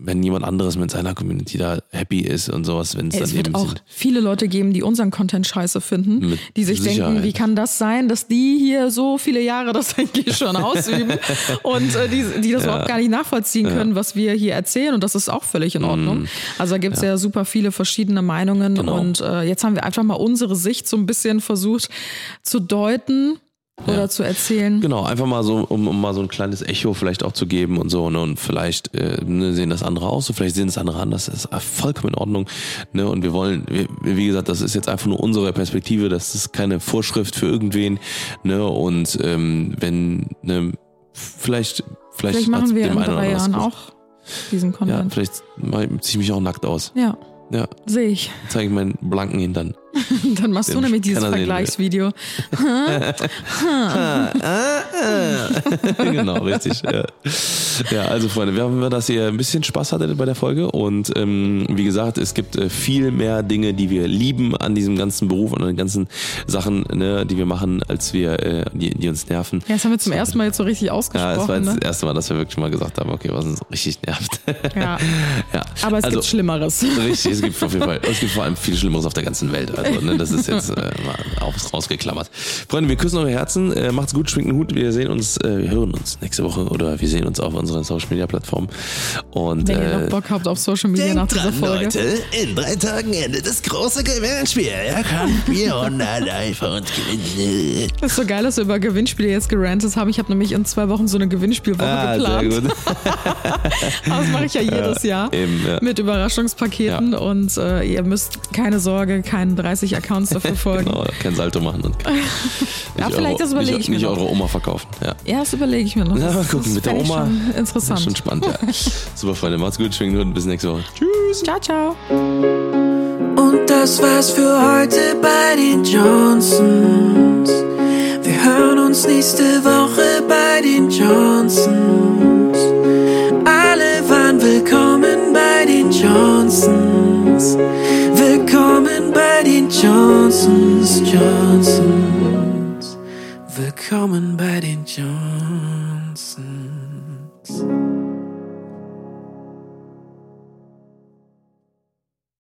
wenn jemand anderes mit seiner Community da happy ist und sowas, wenn es dann wird eben auch sind. viele Leute geben, die unseren Content scheiße finden, mit die sich Sicherheit. denken, wie kann das sein, dass die hier so viele Jahre das eigentlich schon ausüben und äh, die, die das ja. überhaupt gar nicht nachvollziehen ja. können, was wir hier erzählen und das ist auch völlig in Ordnung. Mm. Also da gibt es ja. ja. super viele verschiedene Meinungen genau. und äh, jetzt haben wir einfach mal unsere Sicht so ein bisschen versucht zu deuten oder ja. zu erzählen. Genau, einfach mal so, um, um, mal so ein kleines Echo vielleicht auch zu geben und so. Ne? Und vielleicht äh, ne, sehen das andere aus, und vielleicht sehen das andere anders. Das ist vollkommen in Ordnung. Ne? Und wir wollen, wie gesagt, das ist jetzt einfach nur unsere Perspektive. Das ist keine Vorschrift für irgendwen. Ne? Und ähm, wenn, ne, vielleicht, vielleicht, vielleicht machen wir in drei Jahren auch diesen Content. Ja, vielleicht ziehe ich mich auch nackt aus. Ja. Ja. Sehe ich. Zeige ich meinen blanken Hintern. Dann machst Den du nämlich dieses Vergleichsvideo. genau, richtig. Ja. ja. also Freunde, wir hoffen, dass ihr ein bisschen Spaß hattet bei der Folge und ähm, wie gesagt, es gibt äh, viel mehr Dinge, die wir lieben an diesem ganzen Beruf und an den ganzen Sachen, ne, die wir machen, als wir, äh, die, die, uns nerven. Ja, das haben wir zum ersten Mal jetzt so richtig ausgesprochen. Ja, das war jetzt ne? das erste Mal, dass wir wirklich mal gesagt haben, okay, was uns richtig nervt. Ja. ja. Aber es also, gibt Schlimmeres. Richtig, es gibt auf jeden Fall, es gibt vor allem viel Schlimmeres auf der ganzen Welt. Also, ne, das ist jetzt äh, mal auf, rausgeklammert. Freunde, wir küssen eure Herzen. Äh, macht's gut, schwingt einen Hut. Wir sehen uns, äh, wir hören uns nächste Woche oder wir sehen uns auf unseren Social Media Plattformen. Und, Wenn ihr noch Bock habt auf Social Media nach dieser dran, Folge. Leute, in drei Tagen endet das große Gewinnspiel. Ihr könnt 400 iPhones gewinnen. Das ist so geil, dass wir über Gewinnspiele jetzt gerantet haben. Ich habe nämlich in zwei Wochen so eine Gewinnspielwoche ah, geplant. Sehr gut. das mache ich ja jedes Jahr ja, eben, ja. mit Überraschungspaketen ja. und äh, ihr müsst keine Sorge, keinen 30 20 Accounts dafür folgen. Genau, kein Salto machen und Ja, vielleicht das überlege ich mir nicht noch. eure Oma verkaufen. Ja. Ja, das überlege ich mir noch. Ja, Das- mal gucken, das mit der Oma. Schon Das ist interessant. schon spannend, ja. Super, Freunde. Macht's gut, schwingen und bis nächste Woche. Tschüss. Ciao, ciao. Und das war's für heute bei den Johnsons. Wir hören uns nächste Woche bei den Johnsons. Alle waren willkommen bei den Johnsons. Willkommen bei den Johnsons, Johnsons. Willkommen bei den Johnsons.